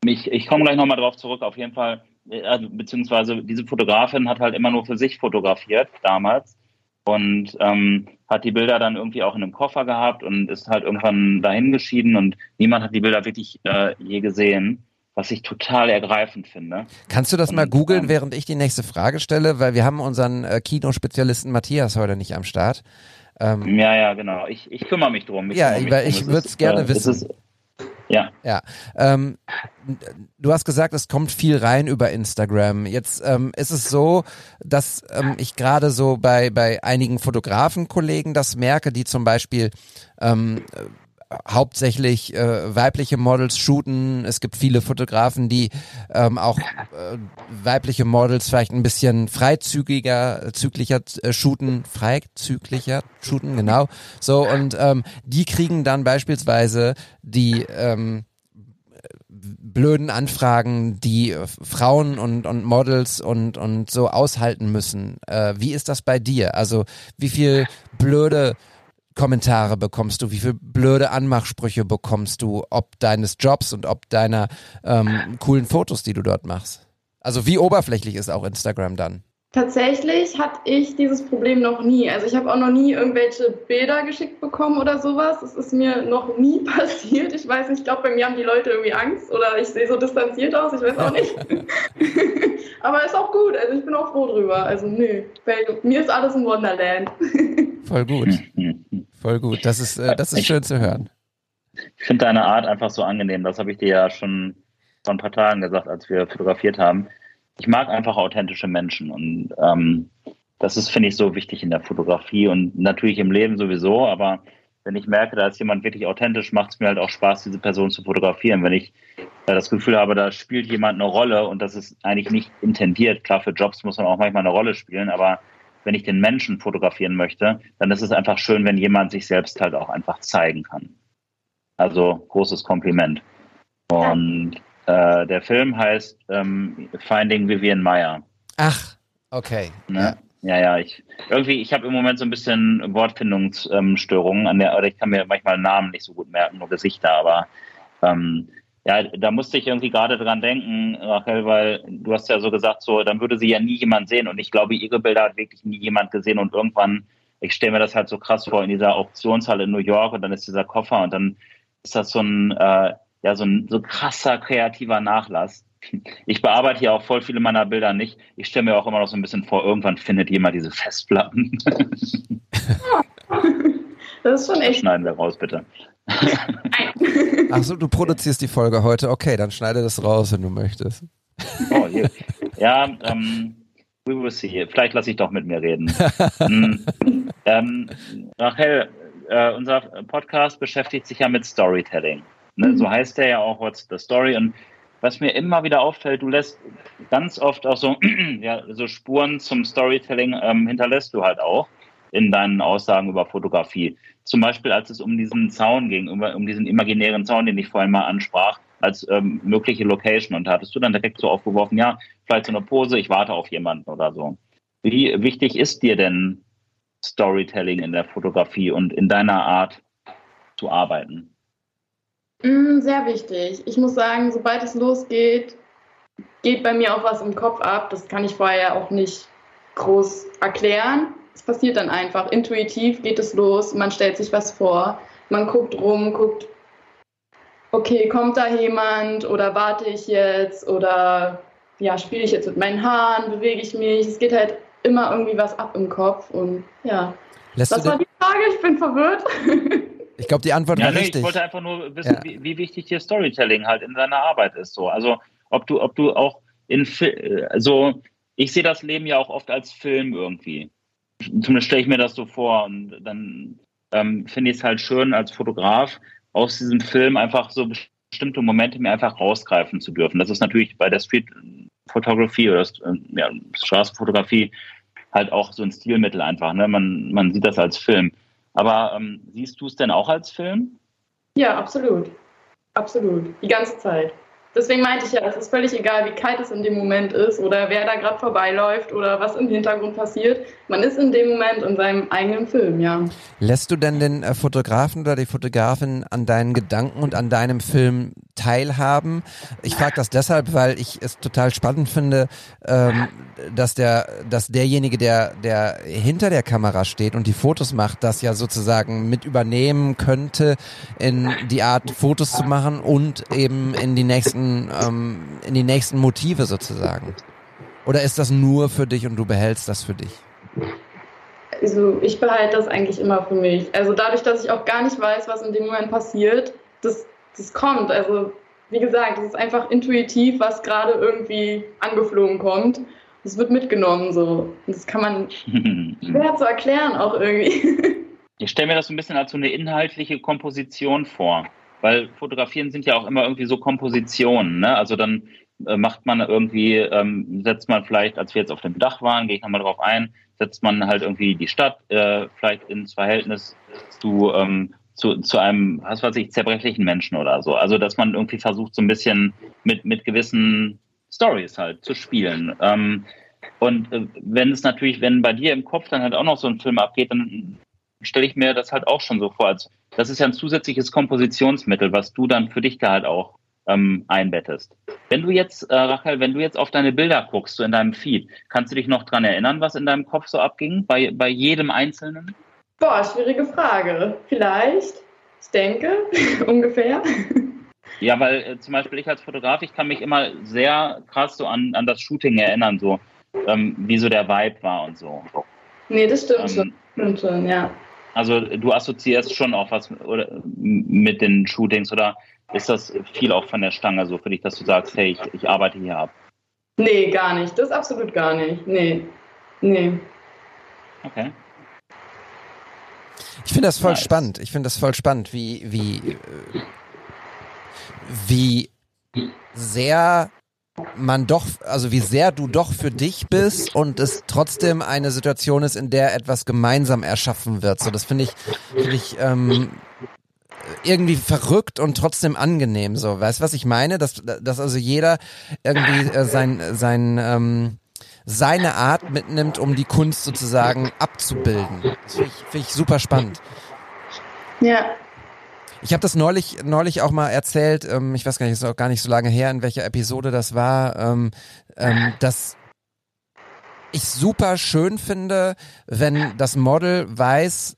S7: Ich, ich komme gleich nochmal drauf zurück. Auf jeden Fall, also, beziehungsweise diese Fotografin hat halt immer nur für sich fotografiert damals und ähm, hat die Bilder dann irgendwie auch in einem Koffer gehabt und ist halt irgendwann dahin geschieden und niemand hat die Bilder wirklich äh, je gesehen was ich total ergreifend finde.
S6: Kannst du das und, mal googeln, ähm, während ich die nächste Frage stelle? Weil wir haben unseren äh, Kinospezialisten Matthias heute nicht am Start.
S7: Ähm, ja, ja, genau. Ich, ich kümmere mich drum.
S6: Ich ja, weil ich würde es gerne äh, wissen. Ist,
S7: ja.
S6: Ja. Ähm, du hast gesagt, es kommt viel rein über Instagram. Jetzt ähm, ist es so, dass ähm, ich gerade so bei, bei einigen Fotografenkollegen das merke, die zum Beispiel ähm, hauptsächlich äh, weibliche Models shooten. Es gibt viele Fotografen, die ähm, auch äh, weibliche Models vielleicht ein bisschen freizügiger, züglicher äh, shooten, freizüglicher shooten, genau. So und ähm, die kriegen dann beispielsweise die ähm, blöden Anfragen, die äh, Frauen und, und Models und, und so aushalten müssen. Äh, wie ist das bei dir? Also wie viel blöde Kommentare bekommst du, wie viel blöde Anmachsprüche bekommst du, ob deines Jobs und ob deiner ähm, coolen Fotos, die du dort machst? Also wie oberflächlich ist auch Instagram dann?
S1: Tatsächlich hatte ich dieses Problem noch nie. Also ich habe auch noch nie irgendwelche Bilder geschickt bekommen oder sowas. Das ist mir noch nie passiert. Ich weiß nicht, ich glaube, bei mir haben die Leute irgendwie Angst oder ich sehe so distanziert aus, ich weiß auch nicht. Aber ist auch gut, also ich bin auch froh drüber. Also nö, bei mir ist alles ein Wonderland.
S6: Voll gut. Voll gut. Das ist, äh, das ist schön zu hören.
S7: Ich finde deine Art einfach so angenehm. Das habe ich dir ja schon vor ein paar Tagen gesagt, als wir fotografiert haben ich mag einfach authentische Menschen und ähm, das ist, finde ich, so wichtig in der Fotografie und natürlich im Leben sowieso, aber wenn ich merke, da ist jemand wirklich authentisch, macht es mir halt auch Spaß, diese Person zu fotografieren. Wenn ich äh, das Gefühl habe, da spielt jemand eine Rolle und das ist eigentlich nicht intendiert. Klar, für Jobs muss man auch manchmal eine Rolle spielen, aber wenn ich den Menschen fotografieren möchte, dann ist es einfach schön, wenn jemand sich selbst halt auch einfach zeigen kann. Also großes Kompliment. Und äh, der Film heißt ähm, Finding Vivian Meyer.
S6: Ach, okay.
S7: Ne? Ja. ja, ja, ich irgendwie, ich habe im Moment so ein bisschen Wortfindungsstörungen an der, oder ich kann mir manchmal Namen nicht so gut merken, nur Gesichter, aber ähm, ja, da musste ich irgendwie gerade dran denken, Rachel, weil du hast ja so gesagt, so, dann würde sie ja nie jemand sehen. Und ich glaube, ihre Bilder hat wirklich nie jemand gesehen. Und irgendwann, ich stelle mir das halt so krass vor, in dieser Auktionshalle in New York und dann ist dieser Koffer und dann ist das so ein, äh, ja, so ein so krasser kreativer Nachlass. Ich bearbeite hier auch voll viele meiner Bilder nicht. Ich stelle mir auch immer noch so ein bisschen vor, irgendwann findet jemand diese Festplatten.
S1: Das ist schon echt. Das
S7: schneiden wir raus, bitte.
S6: Achso, du produzierst die Folge heute. Okay, dann schneide das raus, wenn du möchtest.
S7: Oh, hier. Ja, ähm, we will see. Vielleicht lasse ich doch mit mir reden. Hm. ähm, Rachel, äh, unser Podcast beschäftigt sich ja mit Storytelling. Ne? Mhm. So heißt der ja auch What's the Story. Und was mir immer wieder auffällt, du lässt ganz oft auch so, ja, so Spuren zum Storytelling ähm, hinterlässt du halt auch in deinen Aussagen über Fotografie. Zum Beispiel, als es um diesen Zaun ging, um, um diesen imaginären Zaun, den ich vorhin mal ansprach, als ähm, mögliche Location. Und da hattest du dann direkt so aufgeworfen, ja, vielleicht so eine Pose, ich warte auf jemanden oder so. Wie wichtig ist dir denn Storytelling in der Fotografie und in deiner Art zu arbeiten?
S1: Mm, sehr wichtig. Ich muss sagen, sobald es losgeht, geht bei mir auch was im Kopf ab. Das kann ich vorher auch nicht groß erklären. Es passiert dann einfach. Intuitiv geht es los. Man stellt sich was vor. Man guckt rum, guckt, okay, kommt da jemand oder warte ich jetzt oder ja, spiele ich jetzt mit meinen Haaren, bewege ich mich. Es geht halt immer irgendwie was ab im Kopf und ja.
S6: Lässt
S1: das war die Frage, ich bin verwirrt.
S6: Ich glaube, die Antwort ja, war nee, richtig.
S7: Ich wollte einfach nur wissen, ja. wie, wie, wichtig dir Storytelling halt in deiner Arbeit ist. So. Also ob du, ob du auch in also ich sehe das Leben ja auch oft als Film irgendwie. Zumindest stelle ich mir das so vor. Und dann ähm, finde ich es halt schön, als Fotograf aus diesem Film einfach so bestimmte Momente mir einfach rausgreifen zu dürfen. Das ist natürlich bei der Street Photography oder ja, Straßenfotografie halt auch so ein Stilmittel einfach. Ne? Man, man sieht das als Film. Aber ähm, siehst du es denn auch als Film?
S1: Ja, absolut. Absolut. Die ganze Zeit. Deswegen meinte ich ja, es ist völlig egal, wie kalt es in dem Moment ist oder wer da gerade vorbeiläuft oder was im Hintergrund passiert. Man ist in dem Moment in seinem eigenen Film, ja.
S6: Lässt du denn den äh, Fotografen oder die Fotografin an deinen Gedanken und an deinem Film teilhaben? Ich frage das deshalb, weil ich es total spannend finde, ähm, dass der, dass derjenige, der, der hinter der Kamera steht und die Fotos macht, das ja sozusagen mit übernehmen könnte, in die Art Fotos zu machen und eben in die nächsten, ähm, in die nächsten Motive sozusagen. Oder ist das nur für dich und du behältst das für dich?
S1: Also ich behalte das eigentlich immer für mich. Also dadurch, dass ich auch gar nicht weiß, was in dem Moment passiert, das, das kommt. Also wie gesagt, es ist einfach intuitiv, was gerade irgendwie angeflogen kommt das wird mitgenommen so. Und das kann man schwer zu erklären auch irgendwie.
S7: Ich stelle mir das so ein bisschen als so eine inhaltliche Komposition vor, weil Fotografieren sind ja auch immer irgendwie so Kompositionen. Ne? Also dann macht man irgendwie, ähm, setzt man vielleicht, als wir jetzt auf dem Dach waren, gehe ich nochmal drauf ein, setzt man halt irgendwie die Stadt äh, vielleicht ins Verhältnis zu ähm, zu, zu einem, was weiß ich, zerbrechlichen Menschen oder so. Also, dass man irgendwie versucht, so ein bisschen mit, mit gewissen Stories halt zu spielen. Ähm, und äh, wenn es natürlich, wenn bei dir im Kopf dann halt auch noch so ein Film abgeht, dann stelle ich mir das halt auch schon so vor. Als, das ist ja ein zusätzliches Kompositionsmittel, was du dann für dich da halt auch ähm, einbettest. Wenn du jetzt, äh, Rachel, wenn du jetzt auf deine Bilder guckst, so in deinem Feed, kannst du dich noch dran erinnern, was in deinem Kopf so abging, bei, bei jedem Einzelnen?
S1: Boah, schwierige Frage. Vielleicht, ich denke, ungefähr.
S7: Ja, weil äh, zum Beispiel ich als Fotograf, ich kann mich immer sehr krass so an, an das Shooting erinnern, so ähm, wie so der Vibe war und so.
S1: Nee, das stimmt
S7: Ähm,
S1: schon. Stimmt schon, ja.
S7: Also du assoziierst schon auch was oder, mit den Shootings oder ist das viel auch von der Stange so für dich, dass du sagst, hey, ich, ich arbeite hier ab?
S1: Nee, gar nicht. Das absolut gar nicht. Nee. Nee.
S7: Okay.
S6: Ich finde das voll
S7: Nice.
S6: spannend. Ich finde das voll spannend, wie, wie, wie sehr man doch, also wie sehr du doch für dich bist und es trotzdem eine Situation ist, in der etwas gemeinsam erschaffen wird. So, das finde ich, finde ich ähm, irgendwie verrückt und trotzdem angenehm. So, weißt du, was ich meine? Dass, dass also jeder irgendwie äh, sein, sein ähm, seine Art mitnimmt, um die Kunst sozusagen abzubilden. Das finde ich, find ich super spannend.
S1: Ja.
S6: Ich habe das neulich, neulich auch mal erzählt, ähm, ich weiß gar nicht, ist auch gar nicht so lange her, in welcher Episode das war, ähm, ähm, dass ich super schön finde, wenn das Model weiß,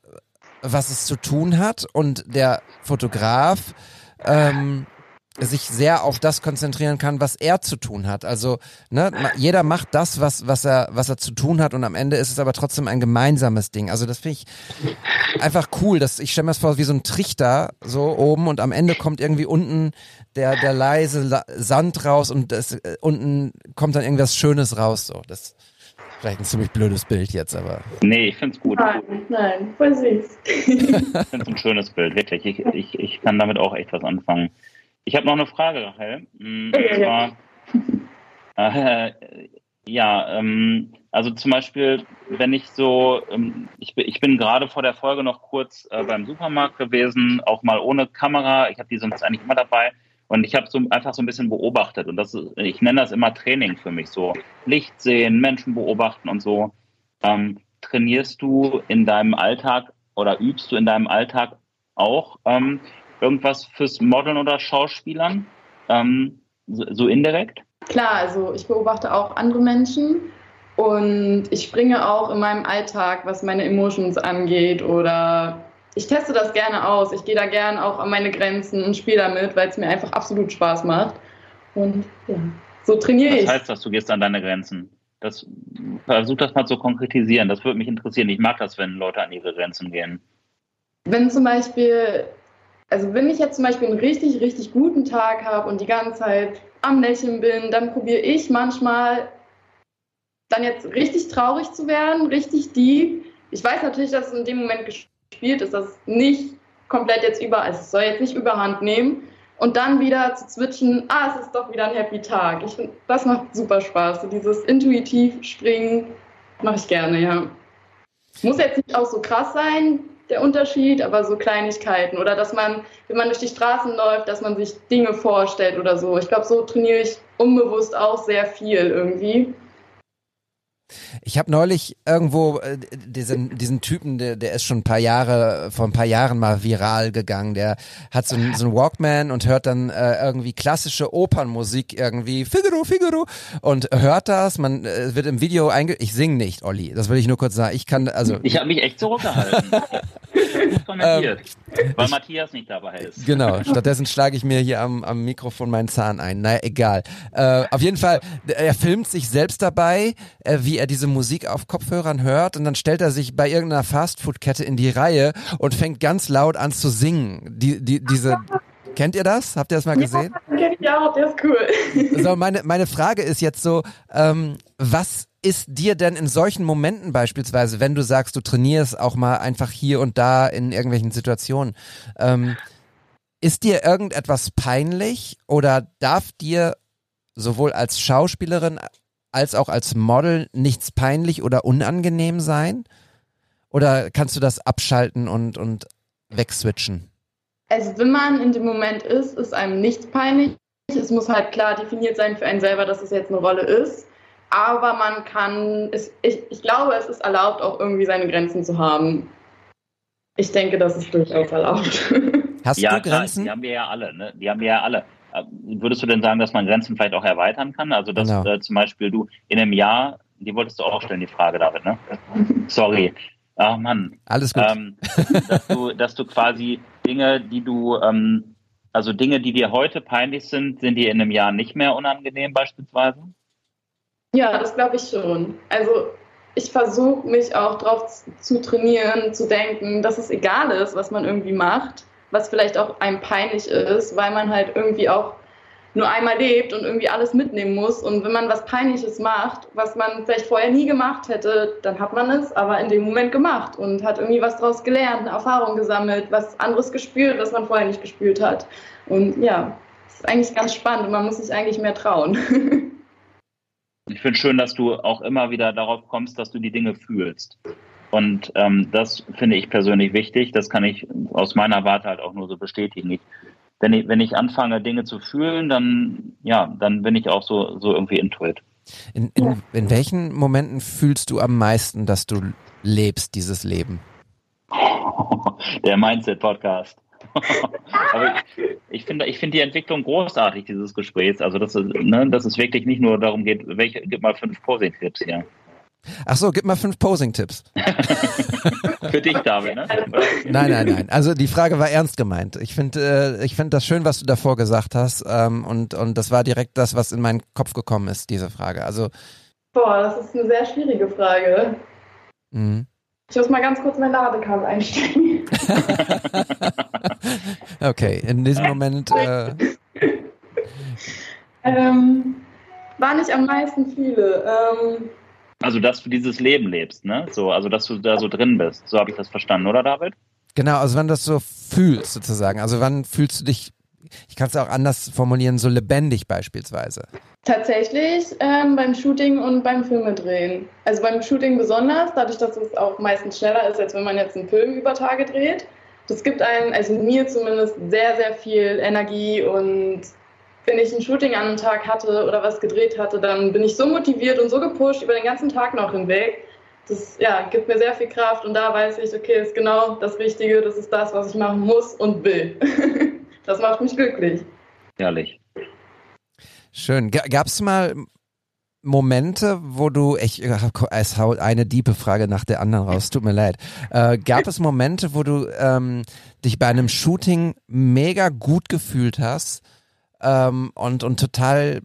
S6: was es zu tun hat und der Fotograf ähm, sich sehr auf das konzentrieren kann, was er zu tun hat. Also ne, jeder macht das, was was er was er zu tun hat und am Ende ist es aber trotzdem ein gemeinsames Ding. Also das finde ich einfach cool. Dass ich stelle mir das vor wie so ein Trichter so oben und am Ende kommt irgendwie unten der der leise La Sand raus und das, äh, unten kommt dann irgendwas Schönes raus. So das vielleicht ein ziemlich blödes Bild jetzt, aber
S7: Nee, ich finde es gut.
S1: Nein, nein, voll süß.
S7: Ich finde es ein schönes Bild, wirklich. Ich, ich, ich kann damit auch echt was anfangen. Ich habe noch eine Frage, Rachel. Mm, Und zwar, äh, ja, ähm, also zum Beispiel, wenn ich so, ähm, ich, bin- ich bin gerade vor der Folge noch kurz äh, beim Supermarkt gewesen, auch mal ohne Kamera. Ich habe die sonst eigentlich immer dabei. Und ich habe so einfach so ein bisschen beobachtet. Und das ist, ich nenne das immer Training für mich so. Licht sehen, Menschen beobachten und so. Ähm, trainierst du in deinem Alltag oder übst du in deinem Alltag auch ähm, irgendwas fürs Modeln oder Schauspielern? Ähm, so, so indirekt?
S1: Klar, also ich beobachte auch andere Menschen und ich springe auch in meinem Alltag, was meine Emotions angeht oder ich teste das gerne aus. Ich gehe da gerne auch an meine Grenzen und spiele damit, weil es mir einfach absolut Spaß macht. Und ja, so trainiere
S7: Was
S1: ich.
S7: heißt das, du gehst an deine Grenzen? Das, versuch das mal zu konkretisieren. Das würde mich interessieren. Ich mag das, wenn Leute an ihre Grenzen gehen.
S1: Wenn zum Beispiel, also wenn ich jetzt zum Beispiel einen richtig, richtig guten Tag habe und die ganze Zeit am Lächeln bin, dann probiere ich manchmal dann jetzt richtig traurig zu werden, richtig deep. Ich weiß natürlich, dass es in dem Moment gespielt ist, dass es nicht komplett jetzt über, also es soll jetzt nicht überhand nehmen und dann wieder zu switchen, ah, es ist doch wieder ein happy Tag. Ich finde, das macht super Spaß. So dieses intuitiv springen mache ich gerne, ja. Muss jetzt nicht auch so krass sein, der Unterschied, aber so Kleinigkeiten oder dass man, wenn man durch die Straßen läuft, dass man sich Dinge vorstellt oder so. Ich glaube, so trainiere ich unbewusst auch sehr viel irgendwie.
S6: Ich habe neulich irgendwo äh, diesen, diesen Typen, der, der ist schon ein paar Jahre, vor ein paar Jahren mal viral gegangen. Der hat so einen so einen Walkman und hört dann äh, irgendwie klassische Opernmusik irgendwie, Figaro, Figaro, und hört das. Man äh, wird im Video einge... Ich sing nicht, Olli, das will ich nur kurz sagen. Ich kann, also
S7: Ich habe mich echt zurückgehalten. Kommentiert. weil Matthias nicht dabei ist.
S6: Genau, stattdessen schlage ich mir hier am, am Mikrofon meinen Zahn ein. Naja, egal. Äh, auf jeden Fall, er filmt sich selbst dabei, äh, wie er diese Musik auf Kopfhörern hört und dann stellt er sich bei irgendeiner Fastfood-Kette in die Reihe und fängt ganz laut an zu singen. Die, die, diese, kennt ihr das? Habt ihr das mal gesehen?
S1: Ja, kenn ich auch, der ist cool.
S6: So, meine, meine Frage ist jetzt so, ähm, was ist dir denn in solchen Momenten beispielsweise, wenn du sagst, du trainierst auch mal einfach hier und da in irgendwelchen Situationen, ähm, ist dir irgendetwas peinlich oder darf dir sowohl als Schauspielerin als auch als Model nichts peinlich oder unangenehm sein? Oder kannst du das abschalten und, und wegswitchen?
S1: Also wenn man in dem Moment ist, ist einem nichts peinlich. Es muss halt klar definiert sein für einen selber, dass es jetzt eine Rolle ist. Aber man kann, es, ich, ich glaube, es ist erlaubt, auch irgendwie seine Grenzen zu haben. Ich denke, das ist durchaus erlaubt.
S6: Hast
S7: ja,
S6: du
S7: klar,
S6: Grenzen?
S7: die haben wir ja alle, ne? Die haben wir ja alle. Äh, Würdest du denn sagen, dass man Grenzen vielleicht auch erweitern kann? Also dass
S6: Genau.
S7: äh, zum Beispiel du in einem Jahr, die wolltest du auch stellen, die Frage, David, ne? Sorry. Ach Mann.
S6: Alles gut.
S7: Ähm, dass, du, dass du quasi Dinge, die du, ähm, also Dinge, die dir heute peinlich sind, sind dir in einem Jahr nicht mehr unangenehm beispielsweise?
S1: Ja, das glaube ich schon. Also ich versuche mich auch darauf zu trainieren, zu denken, dass es egal ist, was man irgendwie macht, was vielleicht auch einem peinlich ist, weil man halt irgendwie auch nur einmal lebt und irgendwie alles mitnehmen muss. Und wenn man was Peinliches macht, was man vielleicht vorher nie gemacht hätte, dann hat man es aber in dem Moment gemacht und hat irgendwie was daraus gelernt, eine Erfahrung gesammelt, was anderes gespürt, was man vorher nicht gespürt hat. Und ja, es ist eigentlich ganz spannend und man muss sich eigentlich mehr trauen.
S7: Ich finde schön, dass du auch immer wieder darauf kommst, dass du die Dinge fühlst. Und ähm, das finde ich persönlich wichtig. Das kann ich aus meiner Warte halt auch nur so bestätigen. Ich, wenn, ich, wenn ich anfange, Dinge zu fühlen, dann, ja, dann bin ich auch so, so irgendwie intuit.
S6: In, in, in welchen Momenten fühlst du am meisten, dass du lebst, dieses Leben?
S7: Der Mindset-Podcast. Aber ich, ich finde ich finde die Entwicklung großartig dieses Gesprächs. Also, dass es, ne, dass es wirklich nicht nur darum geht, welche, gib mal fünf Posing-Tipps hier.
S6: Ach so, gib mal fünf Posing-Tipps.
S7: Für dich, David, ne?
S6: Nein, nein, nein. Also die Frage war ernst gemeint. Ich finde, äh, ich finde das schön, was du davor gesagt hast. Ähm, und, und das war direkt das, was in meinen Kopf gekommen ist, diese Frage. Also,
S1: Boah, das ist eine sehr schwierige Frage.
S6: mh.
S1: Ich muss mal ganz kurz mein Ladekabel einstecken.
S6: okay, in diesem Moment, äh,
S1: ähm, war nicht am meisten viele. Ähm,
S7: Also, dass du dieses Leben lebst, ne? So, also, dass du da so drin bist. So habe ich das verstanden, oder, David?
S6: genau, also wenn du das so fühlst sozusagen. Also wann fühlst du dich, ich kann es auch anders formulieren, so lebendig beispielsweise.
S1: tatsächlich ähm, beim Shooting und beim Filmedrehen. Also beim Shooting besonders, dadurch, dass es auch meistens schneller ist, als wenn man jetzt einen Film über Tage dreht. Das gibt einem, also mir zumindest, sehr, sehr viel Energie und wenn ich ein Shooting an einem Tag hatte oder was gedreht hatte, dann bin ich so motiviert und so gepusht über den ganzen Tag noch hinweg. Das ja, gibt mir sehr viel Kraft und da weiß ich, okay, ist genau das Richtige, das ist das, was ich machen muss und will. das macht mich glücklich.
S7: Herrlich.
S6: Schön. Gab es mal Momente, wo du, ich, es haut eine diepe Frage nach der anderen raus, tut mir leid. Äh, gab es Momente, wo du ähm, dich bei einem Shooting mega gut gefühlt hast ähm, und, und total,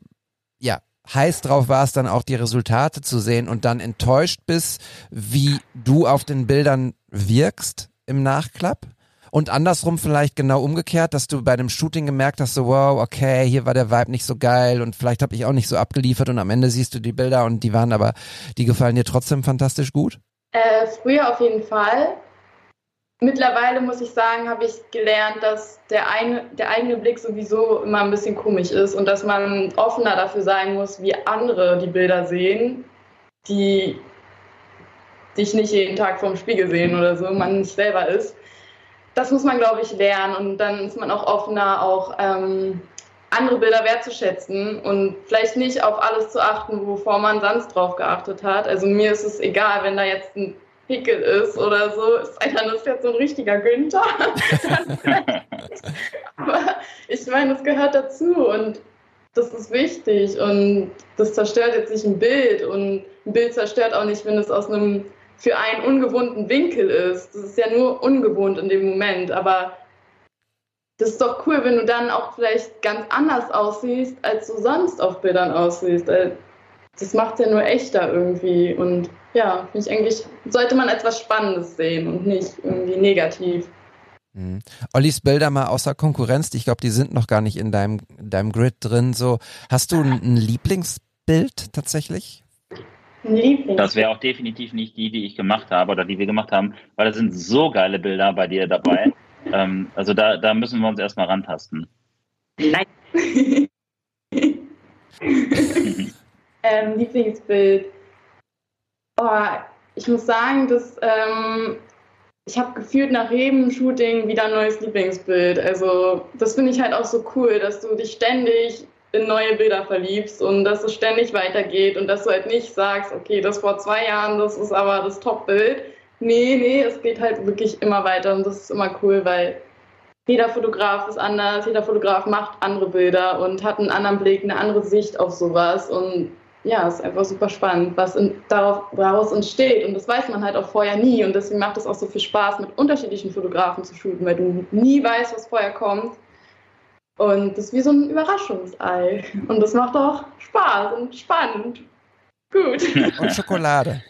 S6: ja, heiß drauf warst, dann auch die Resultate zu sehen und dann enttäuscht bist, wie du auf den Bildern wirkst im Nachklapp? Und andersrum vielleicht genau umgekehrt, dass du bei einem Shooting gemerkt hast, so wow, okay, hier war der Vibe nicht so geil und vielleicht habe ich auch nicht so abgeliefert und am Ende siehst du die Bilder und die waren aber, die gefallen dir trotzdem fantastisch gut?
S1: Äh, früher auf jeden Fall. Mittlerweile muss ich sagen, habe ich gelernt, dass der, eine, der eigene Blick sowieso immer ein bisschen komisch ist und dass man offener dafür sein muss, wie andere die Bilder sehen, die dich nicht jeden Tag vorm Spiegel sehen oder so, man nicht selber ist das muss man, glaube ich, lernen und dann ist man auch offener, auch ähm, andere Bilder wertzuschätzen und vielleicht nicht auf alles zu achten, wovor man sonst drauf geachtet hat. Also mir ist es egal, wenn da jetzt ein Pickel ist oder so, sei denn, das ist jetzt so ein richtiger Günther. Aber ich meine, das gehört dazu und das ist wichtig und das zerstört jetzt nicht ein Bild und ein Bild zerstört auch nicht, wenn es aus einem für einen ungewohnten Winkel ist. Das ist ja nur ungewohnt in dem Moment, aber das ist doch cool, wenn du dann auch vielleicht ganz anders aussiehst, als du sonst auf Bildern aussiehst. Das macht ja nur echter irgendwie und ja, finde ich eigentlich, sollte man als was Spannendes sehen und nicht irgendwie negativ.
S6: Mhm. Ollis Bilder mal außer Konkurrenz, ich glaube, die sind noch gar nicht in deinem, deinem Grid drin. So, hast du ein, ein Lieblingsbild tatsächlich?
S7: Das wäre auch definitiv nicht die, die ich gemacht habe oder die wir gemacht haben, weil da sind so geile Bilder bei dir dabei. ähm, also da, da müssen wir uns erstmal rantasten.
S1: Nein. ähm, Lieblingsbild. Oh, ich muss sagen, dass ähm, ich habe gefühlt nach jedem Shooting wieder ein neues Lieblingsbild. Also das finde ich halt auch so cool, dass du dich ständig in neue Bilder verliebst und dass es ständig weitergeht und dass du halt nicht sagst, okay, das vor zwei Jahren, das ist aber das Top-Bild. Nee, nee, es geht halt wirklich immer weiter und das ist immer cool, weil jeder Fotograf ist anders, jeder Fotograf macht andere Bilder und hat einen anderen Blick, eine andere Sicht auf sowas und ja, es ist einfach super spannend, was in, darauf, daraus entsteht. Und das weiß man halt auch vorher nie. Und deswegen macht es auch so viel Spaß, mit unterschiedlichen Fotografen zu shooten, weil du nie weißt, was vorher kommt. Und das ist wie so ein Überraschungsei. Und das macht auch Spaß und spannend. Gut.
S6: Und Schokolade.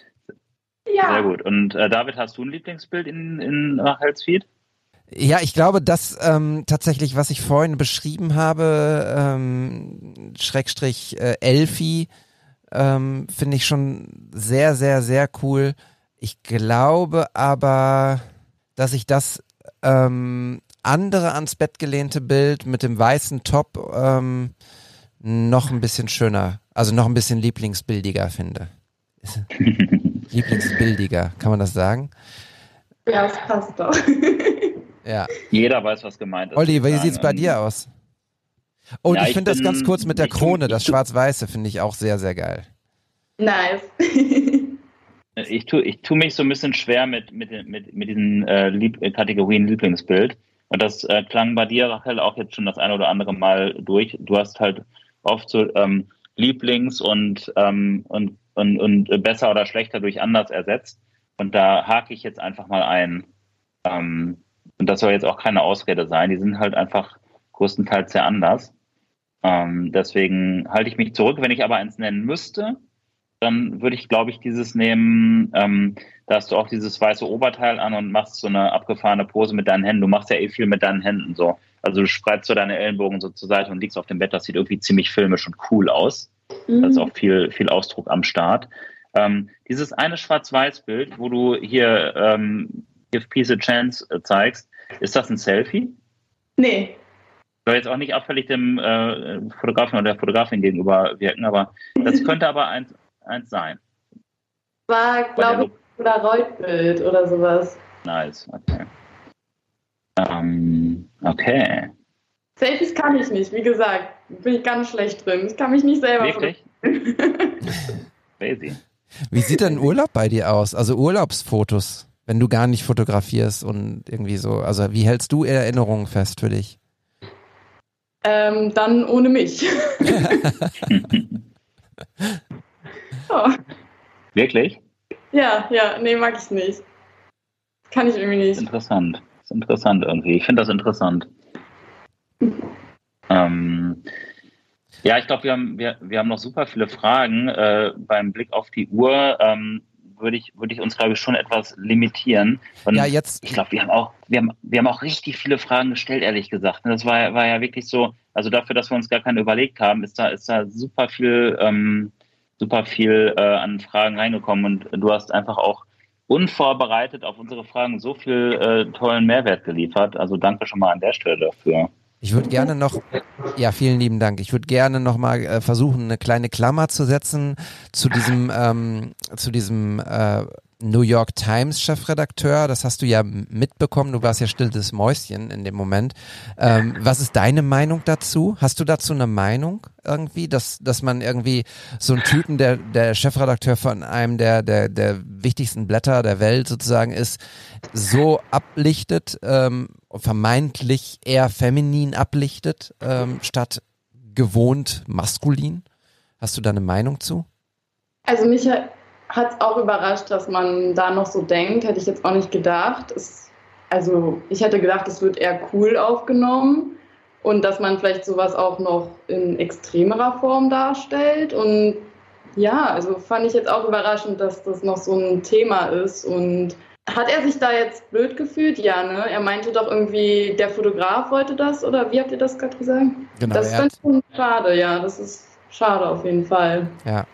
S1: Ja.
S7: Sehr gut. Und äh, David, hast du ein Lieblingsbild in, in Rachels Feed?
S6: Ja, ich glaube, das ähm, tatsächlich, was ich vorhin beschrieben habe, ähm, Schrägstrich äh, Elfi, ähm, finde ich schon sehr, sehr, sehr cool. Ich glaube aber, dass ich das ähm, andere ans Bett gelehnte Bild mit dem weißen Top ähm, noch ein bisschen schöner, also noch ein bisschen lieblingsbildiger finde. lieblingsbildiger, kann man das sagen?
S1: Ja, das passt doch.
S6: Ja.
S7: Jeder weiß, was gemeint ist.
S6: Olli, wie
S7: Nein,
S6: sieht's bei dir aus? Und
S7: Ja,
S6: ich
S7: ich
S6: finde das
S7: bin-
S6: ganz kurz mit der Krone, das Schwarz-Weiße finde ich auch sehr, sehr geil.
S1: nice.
S7: Ich tue ich tu mich so ein bisschen schwer mit, mit, mit, mit diesen äh, Lieb Kategorien Lieblingsbild. Und das äh, klang bei dir, Rachel, auch jetzt schon das ein oder andere Mal durch. Du hast halt oft so ähm, Lieblings- und, ähm, und, und, und besser oder schlechter durch anders ersetzt. Und da hake ich jetzt einfach mal ein. Ähm, und das soll jetzt auch keine Ausrede sein. Die sind halt einfach größtenteils sehr anders. Ähm, deswegen halte ich mich zurück. Wenn ich aber eins nennen müsste, dann würde ich, glaube ich, dieses nehmen, ähm, da hast du auch dieses weiße Oberteil an und machst so eine abgefahrene Pose mit deinen Händen. Du machst ja eh viel mit deinen Händen so. Also du spreizst so deine Ellenbogen so zur Seite und liegst auf dem Bett. Das sieht irgendwie ziemlich filmisch und cool aus. Da ist auch viel, viel Ausdruck am Start. Ähm, dieses eine Schwarz-Weiß-Bild, wo du hier ähm, Give Peace a Chance äh, zeigst, ist das ein Selfie?
S1: Nee.
S7: Soll jetzt auch nicht abfällig dem äh, Fotografen oder der Fotografin gegenüber wirken, aber das könnte aber eins, eins sein.
S1: War, glaube ich, Polaroid-Bild oder sowas.
S7: Nice, okay. Ähm, okay.
S1: Selfies kann ich nicht, wie gesagt, bin ich ganz schlecht drin. Ich kann mich nicht selber
S7: Wirklich? Crazy.
S6: Wie sieht denn Urlaub bei dir aus? Also Urlaubsfotos, wenn du gar nicht fotografierst und irgendwie so. Also wie hältst du Erinnerungen fest für dich?
S1: Ähm, dann ohne mich. oh.
S7: Wirklich?
S1: Ja, ja, nee, mag ich nicht. Kann ich irgendwie nicht.
S7: interessant. Ist interessant irgendwie. Ich finde das interessant. Ähm, ja, ich glaube, wir haben, wir, wir haben noch super viele Fragen. Äh, beim Blick auf die Uhr ähm, würde ich, würde ich uns, glaube ich, schon etwas limitieren. Und
S6: Ja, jetzt,
S7: ich glaube, wir haben auch, wir haben, wir haben auch richtig viele Fragen gestellt, ehrlich gesagt. Das war, war ja wirklich so, also dafür, dass wir uns gar keine überlegt haben, ist da, ist da super viel, ähm, super viel äh, an Fragen reingekommen und du hast einfach auch unvorbereitet auf unsere Fragen so viel äh, tollen Mehrwert geliefert. Also danke schon mal an der Stelle dafür.
S6: Ich würde gerne noch, ja, vielen lieben Dank. Ich würde gerne noch mal äh, versuchen, eine kleine Klammer zu setzen zu diesem, ähm, zu diesem äh, New York Times Chefredakteur. Das hast du ja mitbekommen. Du warst ja stilles Mäuschen in dem Moment. Ähm, was ist deine Meinung dazu? Hast du dazu eine Meinung irgendwie, dass dass man irgendwie so einen Typen, der der Chefredakteur von einem der der der wichtigsten Blätter der Welt sozusagen ist, so ablichtet, ähm, vermeintlich eher feminin ablichtet, ähm, statt gewohnt maskulin? Hast du da eine Meinung zu?
S1: Also mich hat es auch überrascht, dass man da noch so denkt. Hätte ich jetzt auch nicht gedacht. Es, also ich hätte gedacht, es wird eher cool aufgenommen und dass man vielleicht sowas auch noch in extremerer Form darstellt. Und ja, also fand ich jetzt auch überraschend, dass das noch so ein Thema ist. Und hat er sich da jetzt blöd gefühlt? Ja, ne? Er meinte doch irgendwie, der Fotograf wollte das oder wie habt ihr das gerade gesagt?
S6: Genau,
S1: das ist
S6: hat,
S1: schon schade, ja. Das ist schade auf jeden Fall.
S6: ja.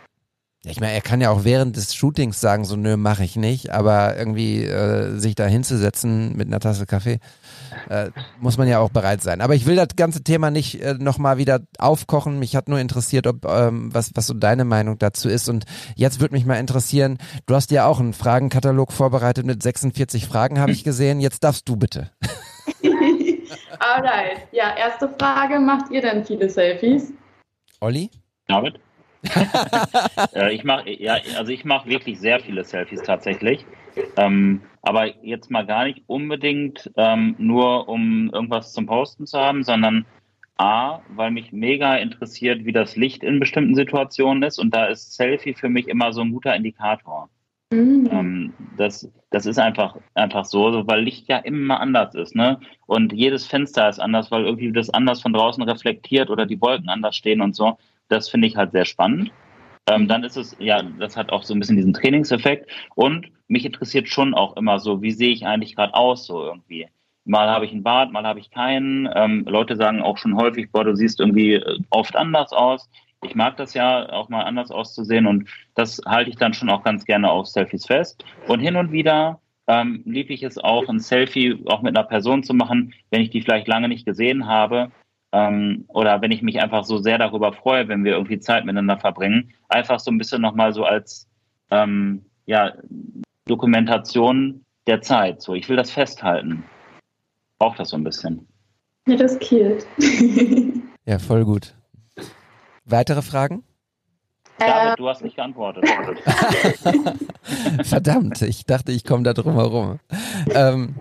S6: Ja, ich meine, er kann ja auch während des Shootings sagen, so nö, mache ich nicht, aber irgendwie äh, sich da hinzusetzen mit einer Tasse Kaffee, äh, muss man ja auch bereit sein. Aber ich will das ganze Thema nicht äh, nochmal wieder aufkochen. Mich hat nur interessiert, ob ähm, was, was so deine Meinung dazu ist. Und jetzt würde mich mal interessieren, du hast ja auch einen Fragenkatalog vorbereitet mit 46 Fragen, habe ich gesehen. Jetzt darfst du bitte.
S1: Alright. Ja, erste Frage. Macht ihr denn viele Selfies?
S6: Olli?
S7: David? äh, ich mache ja, also ich mache wirklich sehr viele Selfies tatsächlich. Ähm, aber jetzt mal gar nicht unbedingt ähm, nur, um irgendwas zum Posten zu haben, sondern A, weil mich mega interessiert, wie das Licht in bestimmten Situationen ist. Und da ist Selfie für mich immer so ein guter Indikator. Mhm. Ähm, das, das ist einfach, einfach so, weil Licht ja immer anders ist. Ne? Und jedes Fenster ist anders, weil irgendwie das anders von draußen reflektiert oder die Wolken anders stehen und so. Das finde ich halt sehr spannend. Ähm, dann ist es, ja, das hat auch so ein bisschen diesen Trainingseffekt. Und mich interessiert schon auch immer so, wie sehe ich eigentlich gerade aus, so irgendwie. Mal habe ich einen Bart, mal habe ich keinen. Ähm, Leute sagen auch schon häufig, boah, du siehst irgendwie äh, oft anders aus. Ich mag das ja, auch mal anders auszusehen und das halte ich dann schon auch ganz gerne auf Selfies fest. Und hin und wieder ähm, liebe ich es auch, ein Selfie auch mit einer Person zu machen, wenn ich die vielleicht lange nicht gesehen habe, ähm, oder wenn ich mich einfach so sehr darüber freue, wenn wir irgendwie Zeit miteinander verbringen, einfach so ein bisschen nochmal so als ähm, ja, Dokumentation der Zeit. So, ich will das festhalten. Braucht das so ein bisschen.
S1: Ja, das killt.
S6: ja, voll gut. Weitere Fragen?
S7: David, äh, du hast nicht geantwortet.
S6: Verdammt, ich dachte, ich komme da drum herum. Ähm,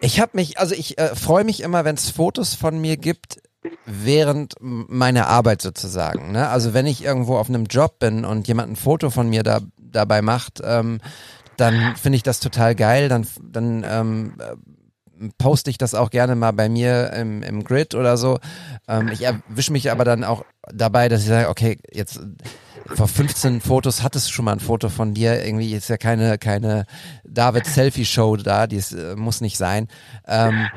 S6: ich habe mich, also ich äh, freue mich immer, wenn es Fotos von mir gibt, während meiner Arbeit sozusagen. Ne? Also wenn ich irgendwo auf einem Job bin und jemand ein Foto von mir da, dabei macht, ähm, dann finde ich das total geil. Dann, dann ähm, poste ich das auch gerne mal bei mir im, im Grid oder so. Ähm, ich erwische mich aber dann auch dabei, dass ich sage, okay, jetzt vor 15 Fotos hattest du schon mal ein Foto von dir. Irgendwie ist ja keine, keine David-Selfie-Show da, die ist, äh, muss nicht sein. Ähm,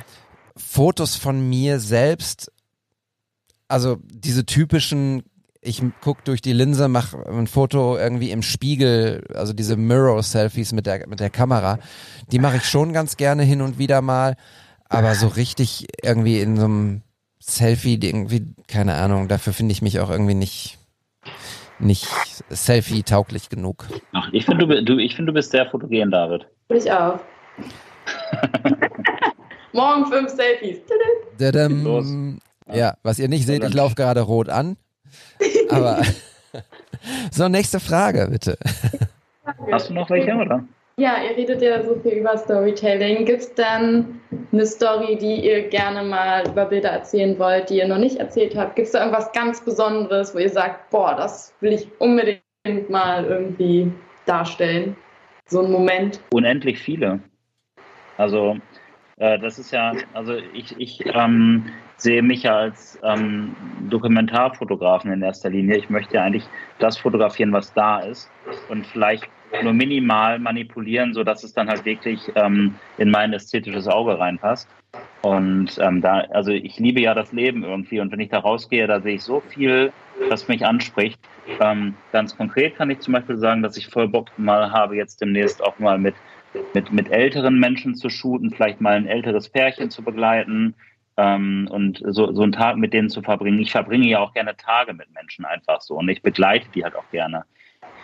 S6: Fotos von mir selbst also diese typischen, ich guck durch die Linse, mach ein Foto irgendwie im Spiegel, also diese Mirror-Selfies mit der, mit der Kamera, die mache ich schon ganz gerne hin und wieder mal, aber so richtig irgendwie in so einem Selfie, irgendwie, keine Ahnung, dafür finde ich mich auch irgendwie nicht, nicht Selfie-tauglich genug.
S7: Ach, ich finde, du, du, find, du bist sehr fotogen, David.
S1: Ich auch. Morgen fünf Selfies.
S6: Los. Ja, was ihr nicht seht, ich laufe gerade rot an. Aber so, nächste Frage, bitte.
S7: Hast du noch welche, oder?
S1: Ja, ihr redet ja so viel über Storytelling. Gibt es dann eine Story, die ihr gerne mal über Bilder erzählen wollt, die ihr noch nicht erzählt habt? Gibt es da irgendwas ganz Besonderes, wo ihr sagt, boah, das will ich unbedingt mal irgendwie darstellen? So ein Moment?
S7: Unendlich viele. Also, äh, das ist ja, also ich, ich ähm, sehe mich ja als ähm, Dokumentarfotografen in erster Linie. Ich möchte ja eigentlich das fotografieren, was da ist und vielleicht nur minimal manipulieren, sodass es dann halt wirklich ähm, in mein ästhetisches Auge reinpasst. Und ähm, da, also ich liebe ja das Leben irgendwie und wenn ich da rausgehe, da sehe ich so viel, was mich anspricht. Ähm, ganz konkret kann ich zum Beispiel sagen, dass ich voll Bock mal habe, jetzt demnächst auch mal mit, mit, mit älteren Menschen zu shooten, vielleicht mal ein älteres Pärchen zu begleiten, ähm, und so, so einen Tag mit denen zu verbringen. Ich verbringe ja auch gerne Tage mit Menschen einfach so und ich begleite die halt auch gerne.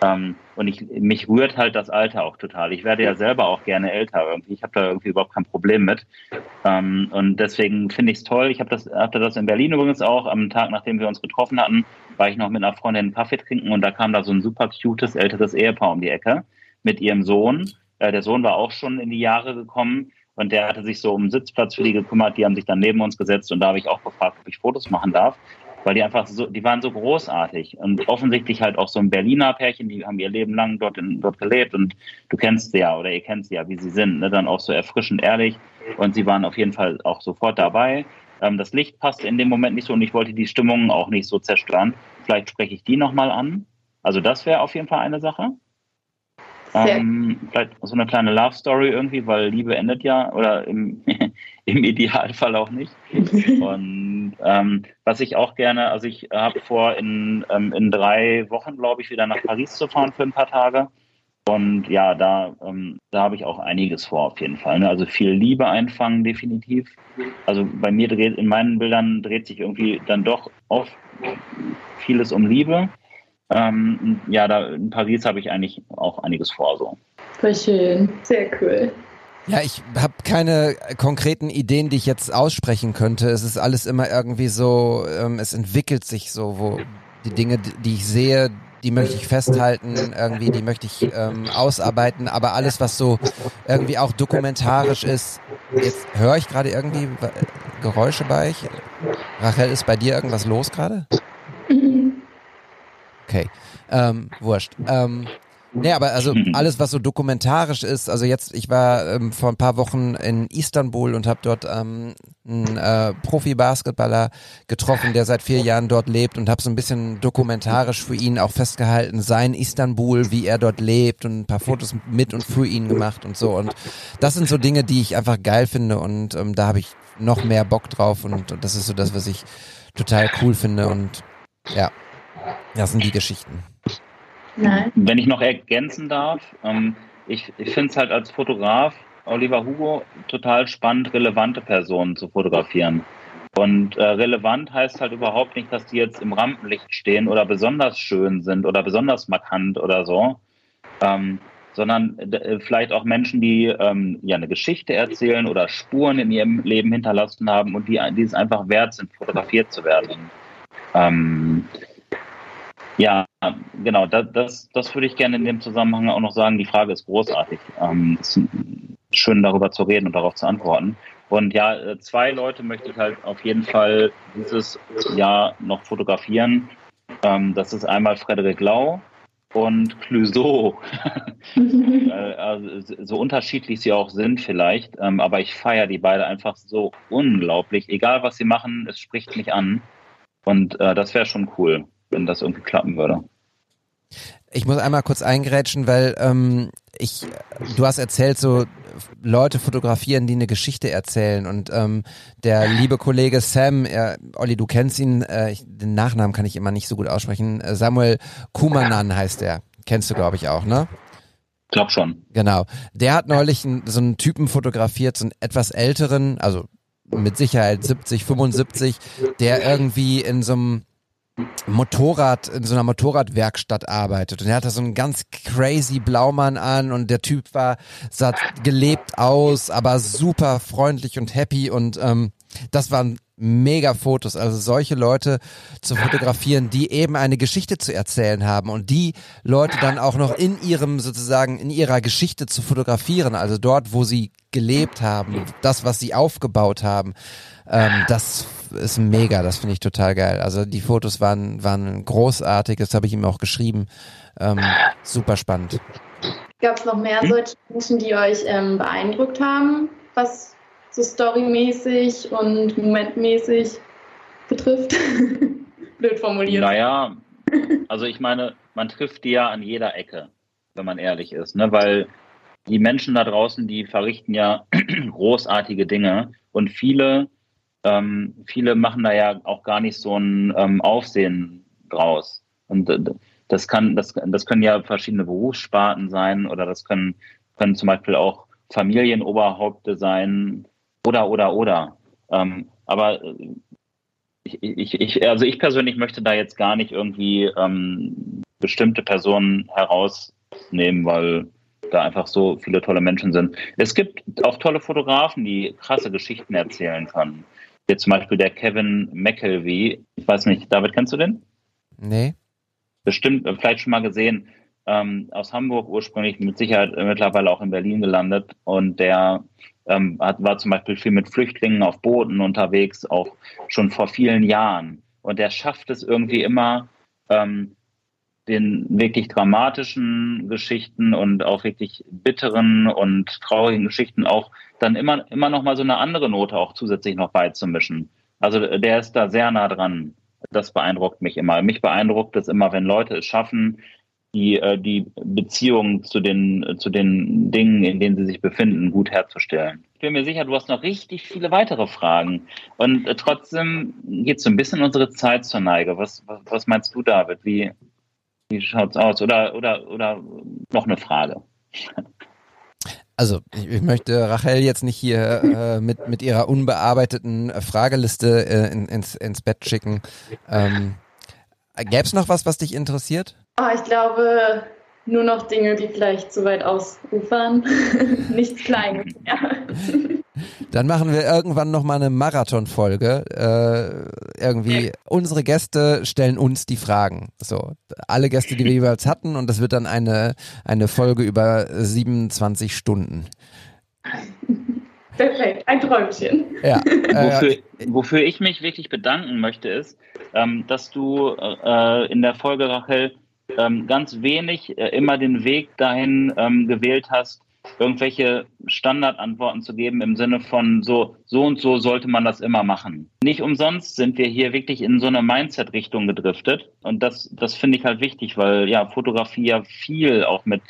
S7: Ähm, und ich, mich rührt halt das Alter auch total. Ich werde ja selber auch gerne älter irgendwie. Ich habe da irgendwie überhaupt kein Problem mit. Ähm, und deswegen finde ich es toll. Ich habe das, hatte das in Berlin übrigens auch. Am Tag, nachdem wir uns getroffen hatten, war ich noch mit einer Freundin einen Kaffee trinken und da kam da so ein super cutes älteres Ehepaar um die Ecke mit ihrem Sohn. Äh, der Sohn war auch schon in die Jahre gekommen und der hatte sich so um Sitzplatz für die gekümmert. Die haben sich dann neben uns gesetzt und da habe ich auch gefragt, ob ich Fotos machen darf, weil die einfach so, die waren so großartig und offensichtlich halt auch so ein Berliner Pärchen, die haben ihr Leben lang dort, in, dort gelebt und du kennst sie ja oder ihr kennt sie ja, wie sie sind, ne? dann auch so erfrischend ehrlich und sie waren auf jeden Fall auch sofort dabei. Ähm, das Licht passte in dem Moment nicht so und ich wollte die Stimmung auch nicht so zerstören. Vielleicht spreche ich die nochmal an. Also das wäre auf jeden Fall eine Sache. Ähm, vielleicht so eine kleine Love Story irgendwie, weil Liebe endet ja oder im, im Idealfall auch nicht. Und ähm, was ich auch gerne, also ich habe vor, in, ähm, in drei Wochen, glaube ich, wieder nach Paris zu fahren für ein paar Tage. Und ja, da, ähm, da habe ich auch einiges vor, auf jeden Fall. Ne? Also viel Liebe einfangen, definitiv. Also bei mir dreht, in meinen Bildern dreht sich irgendwie dann doch oft vieles um Liebe. Ähm, ja, da in Paris habe ich eigentlich auch einiges vor. So.
S1: Voll schön. Sehr cool.
S6: Ja, ich habe keine konkreten Ideen, die ich jetzt aussprechen könnte. Es ist alles immer irgendwie so, ähm, es entwickelt sich so, wo die Dinge, die ich sehe, die möchte ich festhalten, irgendwie, die möchte ich ähm, ausarbeiten, aber alles, was so irgendwie auch dokumentarisch ist, jetzt höre ich gerade irgendwie Geräusche bei euch. Rachel, ist bei dir irgendwas los gerade? Okay, ähm, wurscht. Ähm, Nee, aber also alles, was so dokumentarisch ist, also jetzt, ich war ähm, vor ein paar Wochen in Istanbul und habe dort ähm, einen äh, Profi-Basketballer getroffen, der seit vier Jahren dort lebt und habe so ein bisschen dokumentarisch für ihn auch festgehalten, sein Istanbul, wie er dort lebt und ein paar Fotos mit und für ihn gemacht und so. Und das sind so Dinge, die ich einfach geil finde und ähm, da habe ich noch mehr Bock drauf und, und das ist so das, was ich total cool finde und ja, das sind die Geschichten.
S7: Nein. Wenn ich noch ergänzen darf, ähm, ich, ich finde es halt als Fotograf, Oliver Hugo, total spannend, relevante Personen zu fotografieren. Und äh, relevant heißt halt überhaupt nicht, dass die jetzt im Rampenlicht stehen oder besonders schön sind oder besonders markant oder so, ähm, sondern äh, vielleicht auch Menschen, die ähm, ja eine Geschichte erzählen oder Spuren in ihrem Leben hinterlassen haben und die, die es einfach wert sind, fotografiert zu werden. Ähm, ja, genau, das, das, das würde ich gerne in dem Zusammenhang auch noch sagen. Die Frage ist großartig. Ähm, ist schön darüber zu reden und darauf zu antworten. Und ja, äh, zwei Leute möchte ich halt auf jeden Fall dieses Jahr noch fotografieren. Ähm, das ist einmal Frederik Lau und Clouseau. Äh, also, so unterschiedlich sie auch sind vielleicht, ähm, aber ich feiere die beide einfach so unglaublich. Egal was sie machen, es spricht mich an. Und äh, das wäre schon cool wenn das irgendwie klappen würde.
S6: Ich muss einmal kurz eingrätschen, weil ähm, ich, du hast erzählt, so Leute fotografieren, die eine Geschichte erzählen. Und ähm, der liebe Kollege Sam, er, Olli, du kennst ihn, äh, ich, den Nachnamen kann ich immer nicht so gut aussprechen. Äh, Samuel Kumanan heißt er. Kennst du, glaube ich, auch, ne?
S7: Ich glaube schon.
S6: Genau. Der hat neulich einen, so einen Typen fotografiert, so einen etwas älteren, also mit Sicherheit 70, 75, der irgendwie in so einem Motorrad, in so einer Motorradwerkstatt arbeitet. Und er hatte so einen ganz crazy Blaumann an und der Typ war, sah gelebt aus, aber super freundlich und happy und ähm, das waren mega Fotos. Also solche Leute zu fotografieren, die eben eine Geschichte zu erzählen haben und die Leute dann auch noch in ihrem sozusagen, in ihrer Geschichte zu fotografieren. Also dort, wo sie gelebt haben, das, was sie aufgebaut haben. Ähm, das ist mega, das finde ich total geil. Also die Fotos waren, waren großartig, das habe ich ihm auch geschrieben. Ähm, super spannend.
S1: Gab es noch mehr solche Menschen, die euch ähm, beeindruckt haben, was so storymäßig und momentmäßig betrifft? Blöd formuliert.
S7: Naja, also ich meine, man trifft die ja an jeder Ecke, wenn man ehrlich ist, ne? weil die Menschen da draußen, die verrichten ja großartige Dinge und viele ähm, viele machen da ja auch gar nicht so ein ähm, Aufsehen draus. Und äh, das kann, das, das können ja verschiedene Berufssparten sein oder das können, können zum Beispiel auch Familienoberhaupte sein oder oder oder. Ähm, aber äh, ich, ich, ich, also ich persönlich möchte da jetzt gar nicht irgendwie ähm, bestimmte Personen herausnehmen, weil da einfach so viele tolle Menschen sind. Es gibt auch tolle Fotografen, die krasse Geschichten erzählen können. Jetzt zum Beispiel der Kevin McKelvey. Ich weiß nicht, David, kennst du den?
S6: Nee.
S7: Bestimmt, äh, vielleicht schon mal gesehen. Ähm, aus Hamburg ursprünglich, mit Sicherheit mittlerweile auch in Berlin gelandet. Und der ähm, hat, war zum Beispiel viel mit Flüchtlingen auf Booten unterwegs, auch schon vor vielen Jahren. Und der schafft es irgendwie immer, ähm, den wirklich dramatischen Geschichten und auch wirklich bitteren und traurigen Geschichten auch dann immer, immer noch mal so eine andere Note auch zusätzlich noch beizumischen. Also der ist da sehr nah dran. Das beeindruckt mich immer. Mich beeindruckt es immer, wenn Leute es schaffen, die, äh, die Beziehung zu den, zu den Dingen, in denen sie sich befinden, gut herzustellen. Ich bin mir sicher, du hast noch richtig viele weitere Fragen. Und äh, trotzdem geht so ein bisschen unsere Zeit zur Neige. Was, was, was meinst du, David? Wie, wie schaut's aus? Oder, oder, oder noch eine Frage?
S6: Also ich, ich möchte Rachel jetzt nicht hier äh, mit, mit ihrer unbearbeiteten Frageliste äh, in, ins, ins Bett schicken. Ähm, Gäbe es noch was, was dich interessiert?
S1: Ah, ich glaube, nur noch Dinge, die vielleicht zu weit ausufern. Nichts Kleines. Ja.
S6: Dann machen wir irgendwann noch mal eine Marathonfolge. Äh, irgendwie
S1: Ja.
S6: unsere Gäste stellen uns die Fragen. So alle Gäste, die wir jeweils hatten, und das wird dann eine eine Folge über 27 Stunden.
S1: Perfekt, ein Träumchen.
S6: Ja. Äh,
S7: Wofür, wofür ich mich wirklich bedanken möchte, ist, ähm, dass du äh, in der Folge, Rachel, ähm, ganz wenig äh, immer den Weg dahin ähm, gewählt hast, irgendwelche Standardantworten zu geben im Sinne von so, so und so sollte man das immer machen. Nicht umsonst sind wir hier wirklich in so eine Mindset-Richtung gedriftet. Und das, das finde ich halt wichtig, weil ja Fotografie ja viel auch mit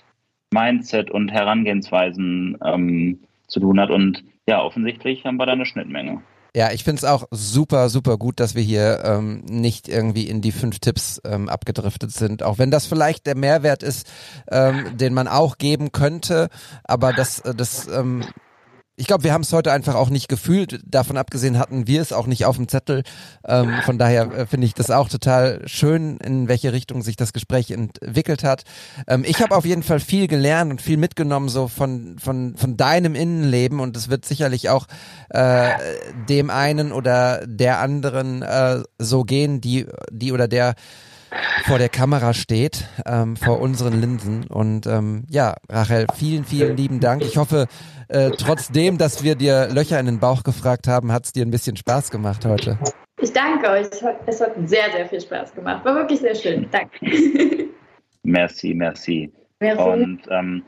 S7: Mindset und Herangehensweisen ähm, zu tun hat. Und ja, offensichtlich haben wir da eine Schnittmenge.
S6: Ja, ich find's auch super, super gut, dass wir hier ähm, nicht irgendwie in die fünf Tipps ähm, abgedriftet sind. Auch wenn das vielleicht der Mehrwert ist, ähm, den man auch geben könnte. Aber das, äh, das ähm, ich glaube, wir haben es heute einfach auch nicht gefühlt. Davon abgesehen hatten wir es auch nicht auf dem Zettel. Ähm, von daher äh, finde ich das auch total schön, in welche Richtung sich das Gespräch entwickelt hat. Ähm, ich habe auf jeden Fall viel gelernt und viel mitgenommen so von von von deinem Innenleben und es wird sicherlich auch äh, dem einen oder der anderen äh, so gehen, die die oder der vor der Kamera steht, ähm, vor unseren Linsen. Und ähm, ja, Rachel, vielen, vielen lieben Dank. Ich hoffe, äh, trotzdem, dass wir dir Löcher in den Bauch gefragt haben, hat es dir ein bisschen Spaß gemacht heute.
S1: Ich danke euch. Es hat sehr, sehr viel Spaß gemacht. War wirklich sehr schön. Danke.
S7: Merci, merci.
S1: Merci.
S7: Und ähm,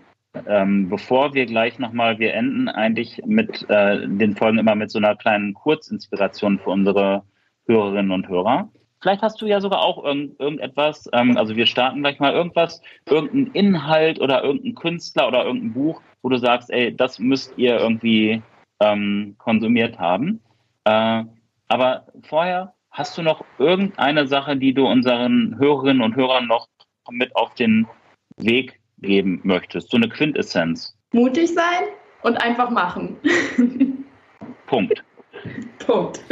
S7: ähm, bevor wir gleich nochmal, wir enden eigentlich mit äh, den Folgen immer mit so einer kleinen Kurzinspiration für unsere Hörerinnen und Hörer. Vielleicht hast du ja sogar auch irgend, irgendetwas, ähm, also wir starten gleich mal irgendwas, irgendein Inhalt oder irgendein Künstler oder irgendein Buch, wo du sagst, ey, das müsst ihr irgendwie ähm, konsumiert haben. Äh, aber vorher hast du noch irgendeine Sache, die du unseren Hörerinnen und Hörern noch mit auf den Weg geben möchtest? So eine Quintessenz.
S1: Mutig sein und einfach machen.
S7: Punkt.
S1: Punkt.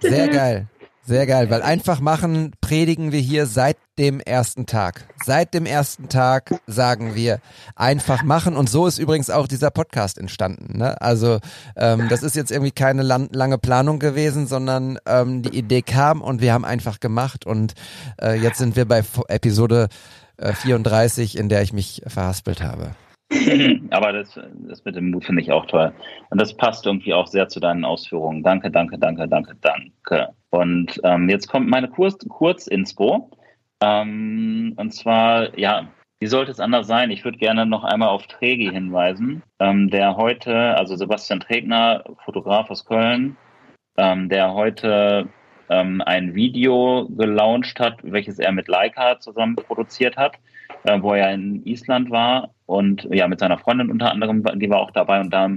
S6: Sehr geil. Sehr geil, weil einfach machen predigen wir hier seit dem ersten Tag. Seit dem ersten Tag sagen wir einfach machen und so ist übrigens auch dieser Podcast entstanden. Ne? Also ähm, das ist jetzt irgendwie keine lan lange Planung gewesen, sondern ähm, die Idee kam und wir haben einfach gemacht und äh, jetzt sind wir bei Episode äh, 34, in der ich mich verhaspelt habe.
S7: Aber das, das mit dem Mut finde ich auch toll. Und das passt irgendwie auch sehr zu deinen Ausführungen. Danke, danke, danke, danke, danke. Und ähm, jetzt kommt meine Kurz Kurzinspo. Ähm, und zwar, ja, wie sollte es anders sein? Ich würde gerne noch einmal auf Tregi hinweisen, ähm, der heute, also Sebastian Tregner, Fotograf aus Köln, ähm, der heute ähm, ein Video gelauncht hat, welches er mit Leica zusammen produziert hat, äh, wo er in Island war und ja mit seiner Freundin unter anderem, die war auch dabei und da,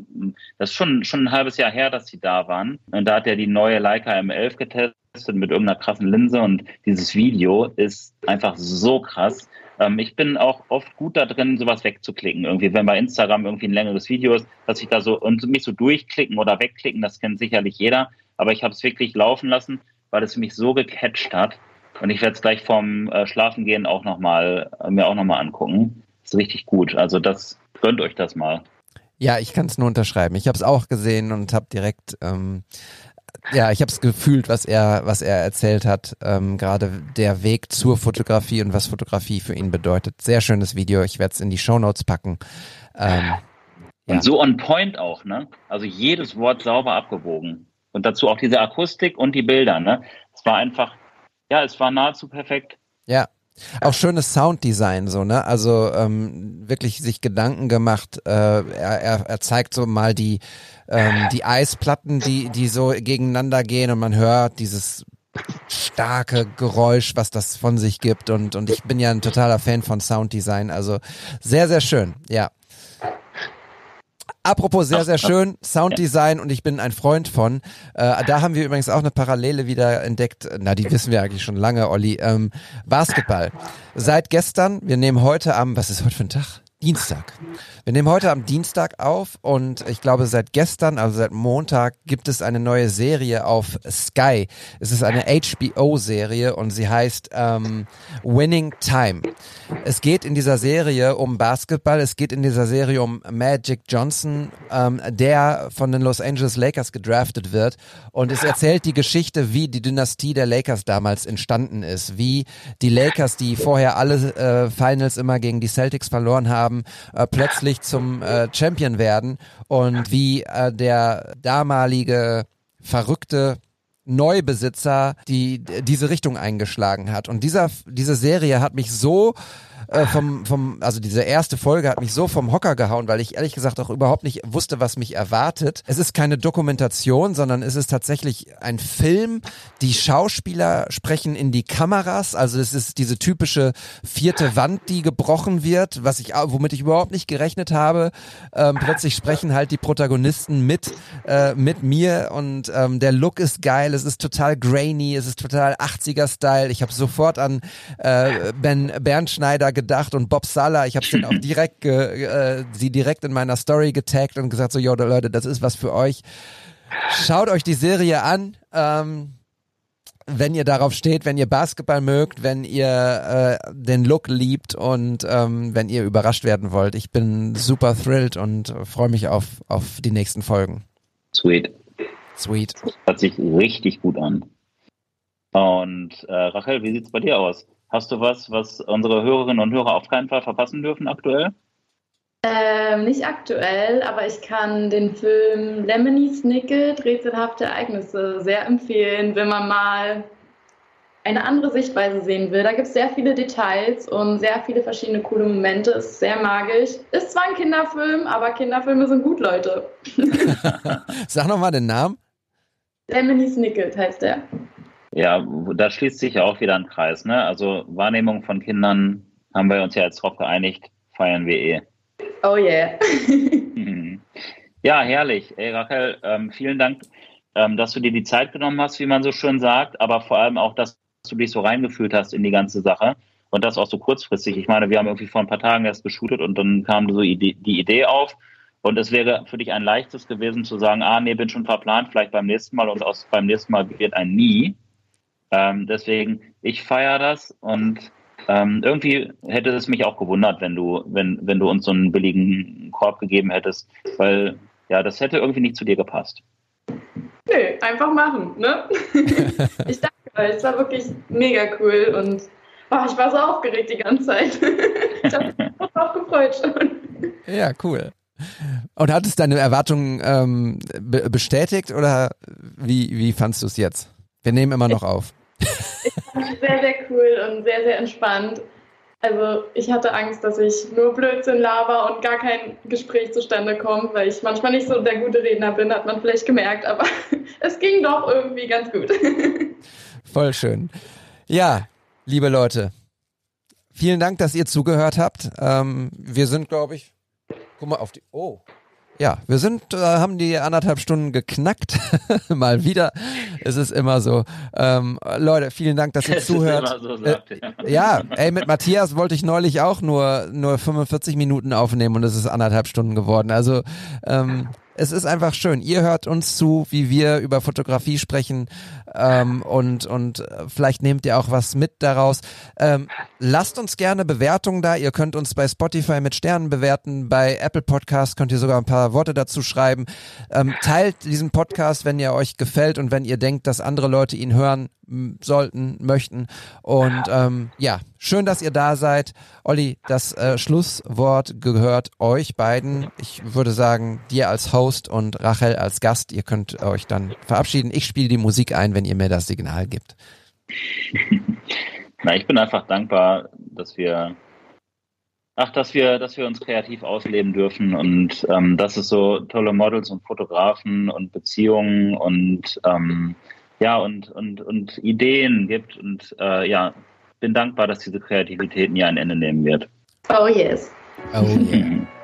S7: das ist schon schon ein halbes Jahr her, dass sie da waren und da hat er die neue Leica M11 getestet mit irgendeiner krassen Linse und dieses Video ist einfach so krass. Ähm, ich bin auch oft gut da drin, sowas wegzuklicken. Irgendwie, wenn bei Instagram irgendwie ein längeres Video ist, dass ich da so und mich so durchklicken oder wegklicken, das kennt sicherlich jeder. Aber ich habe es wirklich laufen lassen, weil es mich so gecatcht hat. Und ich werde es gleich vorm äh, Schlafengehen auch noch mal, äh, mir auch nochmal angucken. Ist richtig gut. Also das gönnt euch das mal.
S6: Ja, ich kann es nur unterschreiben. Ich habe es auch gesehen und habe direkt, ähm, ja, ich habe es gefühlt, was er, was er erzählt hat. Ähm, Gerade der Weg zur Fotografie und was Fotografie für ihn bedeutet. Sehr schönes Video. Ich werde es in die Shownotes packen. Ähm,
S7: Und
S6: Ja.
S7: so on point auch, ne? Also jedes Wort sauber abgewogen. Und dazu auch diese Akustik und die Bilder, ne? Es war einfach, ja, es war nahezu perfekt.
S6: Ja. Auch schönes Sounddesign, so, ne? Also ähm, wirklich sich Gedanken gemacht. Äh, er, er, zeigt so mal die, ähm, die Eisplatten, die, die so gegeneinander gehen und man hört dieses starke Geräusch, was das von sich gibt und, und ich bin ja ein totaler Fan von Sounddesign, also sehr, sehr schön, ja. Apropos sehr, sehr schön, Sounddesign und ich bin ein Freund von. Äh, da haben wir übrigens auch eine Parallele wieder entdeckt. Na, die wissen wir eigentlich schon lange, Olli. Ähm, Basketball. Seit gestern, wir nehmen heute am, was ist heute für ein Tag? Dienstag. Wir nehmen heute am Dienstag auf und ich glaube seit gestern, also seit Montag, gibt es eine neue Serie auf Sky. Es ist eine HBO-Serie und sie heißt ähm, Winning Time. Es geht in dieser Serie um Basketball, es geht in dieser Serie um Magic Johnson, ähm, der von den Los Angeles Lakers gedraftet wird und es erzählt die Geschichte, wie die Dynastie der Lakers damals entstanden ist, wie die Lakers, die vorher alle äh, Finals immer gegen die Celtics verloren haben, haben, äh, plötzlich zum äh, Champion werden und wie äh, der damalige verrückte Neubesitzer die diese Richtung eingeschlagen hat. Und dieser diese Serie hat mich so äh, vom, vom, also diese erste Folge hat mich so vom Hocker gehauen, weil ich ehrlich gesagt auch überhaupt nicht wusste, was mich erwartet. Es ist keine Dokumentation, sondern es ist tatsächlich ein Film. Die Schauspieler sprechen in die Kameras, also es ist diese typische vierte Wand, die gebrochen wird, was ich, womit ich überhaupt nicht gerechnet habe. Ähm, plötzlich sprechen halt die Protagonisten mit, äh, mit mir und ähm, der Look ist geil, es ist total grainy, es ist total 80er-Style. Ich habe sofort an äh, Ben Bernschneider gedacht und Bob Sala, ich habe sie auch direkt äh, sie direkt in meiner Story getaggt und gesagt so, yo Leute, das ist was für euch. Schaut euch die Serie an. Ähm, wenn ihr darauf steht, wenn ihr Basketball mögt, wenn ihr äh, den Look liebt und ähm, wenn ihr überrascht werden wollt. Ich bin super thrilled und freue mich auf, auf die nächsten Folgen.
S7: Sweet.
S6: Sweet.
S7: Hört sich richtig gut an. Und äh, Rachel, wie sieht's bei dir aus? Hast du was, was unsere Hörerinnen und Hörer auf keinen Fall verpassen dürfen aktuell?
S1: Ähm, nicht aktuell, aber ich kann den Film Lemony Snicket, Rätselhafte Ereignisse, sehr empfehlen, wenn man mal eine andere Sichtweise sehen will. Da gibt es sehr viele Details und sehr viele verschiedene coole Momente. Ist sehr magisch. Ist zwar ein Kinderfilm, aber Kinderfilme sind gut, Leute.
S6: Sag nochmal den Namen.
S1: Lemony Snicket heißt der.
S7: Ja, da schließt sich ja auch wieder ein Kreis. Ne? Also Wahrnehmung von Kindern haben wir uns ja jetzt drauf geeinigt, feiern wir eh.
S1: Oh yeah.
S7: ja, herrlich. Ey, Rachel, ähm, vielen Dank, ähm, dass du dir die Zeit genommen hast, wie man so schön sagt, aber vor allem auch, dass du dich so reingefühlt hast in die ganze Sache und das auch so kurzfristig. Ich meine, wir haben irgendwie vor ein paar Tagen erst geshootet und dann kam so die Idee auf. Und es wäre für dich ein leichtes gewesen zu sagen, ah, nee, bin schon verplant, vielleicht beim nächsten Mal und aus, beim nächsten Mal wird ein Nie. Ähm, deswegen, ich feiere das und ähm, irgendwie hätte es mich auch gewundert, wenn du, wenn, wenn du uns so einen billigen Korb gegeben hättest, weil ja, das hätte irgendwie nicht zu dir gepasst.
S1: Nee, einfach machen, ne? ich danke euch, es war wirklich mega cool und oh, ich war so aufgeregt die ganze Zeit. ich habe mich auch gefreut schon.
S6: Ja, cool. Und hat es deine Erwartungen ähm, be bestätigt oder wie, wie fandst du es jetzt? Wir nehmen immer noch auf.
S1: Ich fand es sehr, sehr cool und sehr, sehr entspannt. Also ich hatte Angst, dass ich nur Blödsinn laber und gar kein Gespräch zustande kommt, weil ich manchmal nicht so der gute Redner bin, hat man vielleicht gemerkt, aber es ging doch irgendwie ganz gut.
S6: Voll schön. Ja, liebe Leute, vielen Dank, dass ihr zugehört habt. Ähm, wir sind, glaube ich, guck mal auf die. Oh, ja, wir sind, äh, haben die anderthalb Stunden geknackt. Mal wieder. Es ist immer so. Ähm, Leute, vielen Dank, dass ihr es zuhört. So, sagt, äh, ja. ja, ey, mit Matthias wollte ich neulich auch nur, nur 45 Minuten aufnehmen und es ist anderthalb Stunden geworden. Also, ähm, es ist einfach schön. Ihr hört uns zu, wie wir über Fotografie sprechen ähm, und, und vielleicht nehmt ihr auch was mit daraus. Ähm, lasst uns gerne Bewertungen da. Ihr könnt uns bei Spotify mit Sternen bewerten. Bei Apple Podcast könnt ihr sogar ein paar Worte dazu schreiben. Ähm, teilt diesen Podcast, wenn ihr euch gefällt und wenn ihr denkt, dass andere Leute ihn hören sollten, möchten. Und ähm, ja, schön, dass ihr da seid. Olli, das äh, Schlusswort gehört euch beiden. Ich würde sagen, dir als Host und Rachel als Gast. Ihr könnt euch dann verabschieden. Ich spiele die Musik ein, wenn ihr mir das Signal gibt.
S7: Na, ich bin einfach dankbar, dass wir Ach, dass wir, dass wir uns kreativ ausleben dürfen und ähm, dass es so tolle Models und Fotografen und Beziehungen und ähm, ja, und, und, und Ideen gibt. Und äh, ja, bin dankbar, dass diese Kreativität nie ein Ende nehmen wird.
S1: Oh yes.
S6: Oh yeah.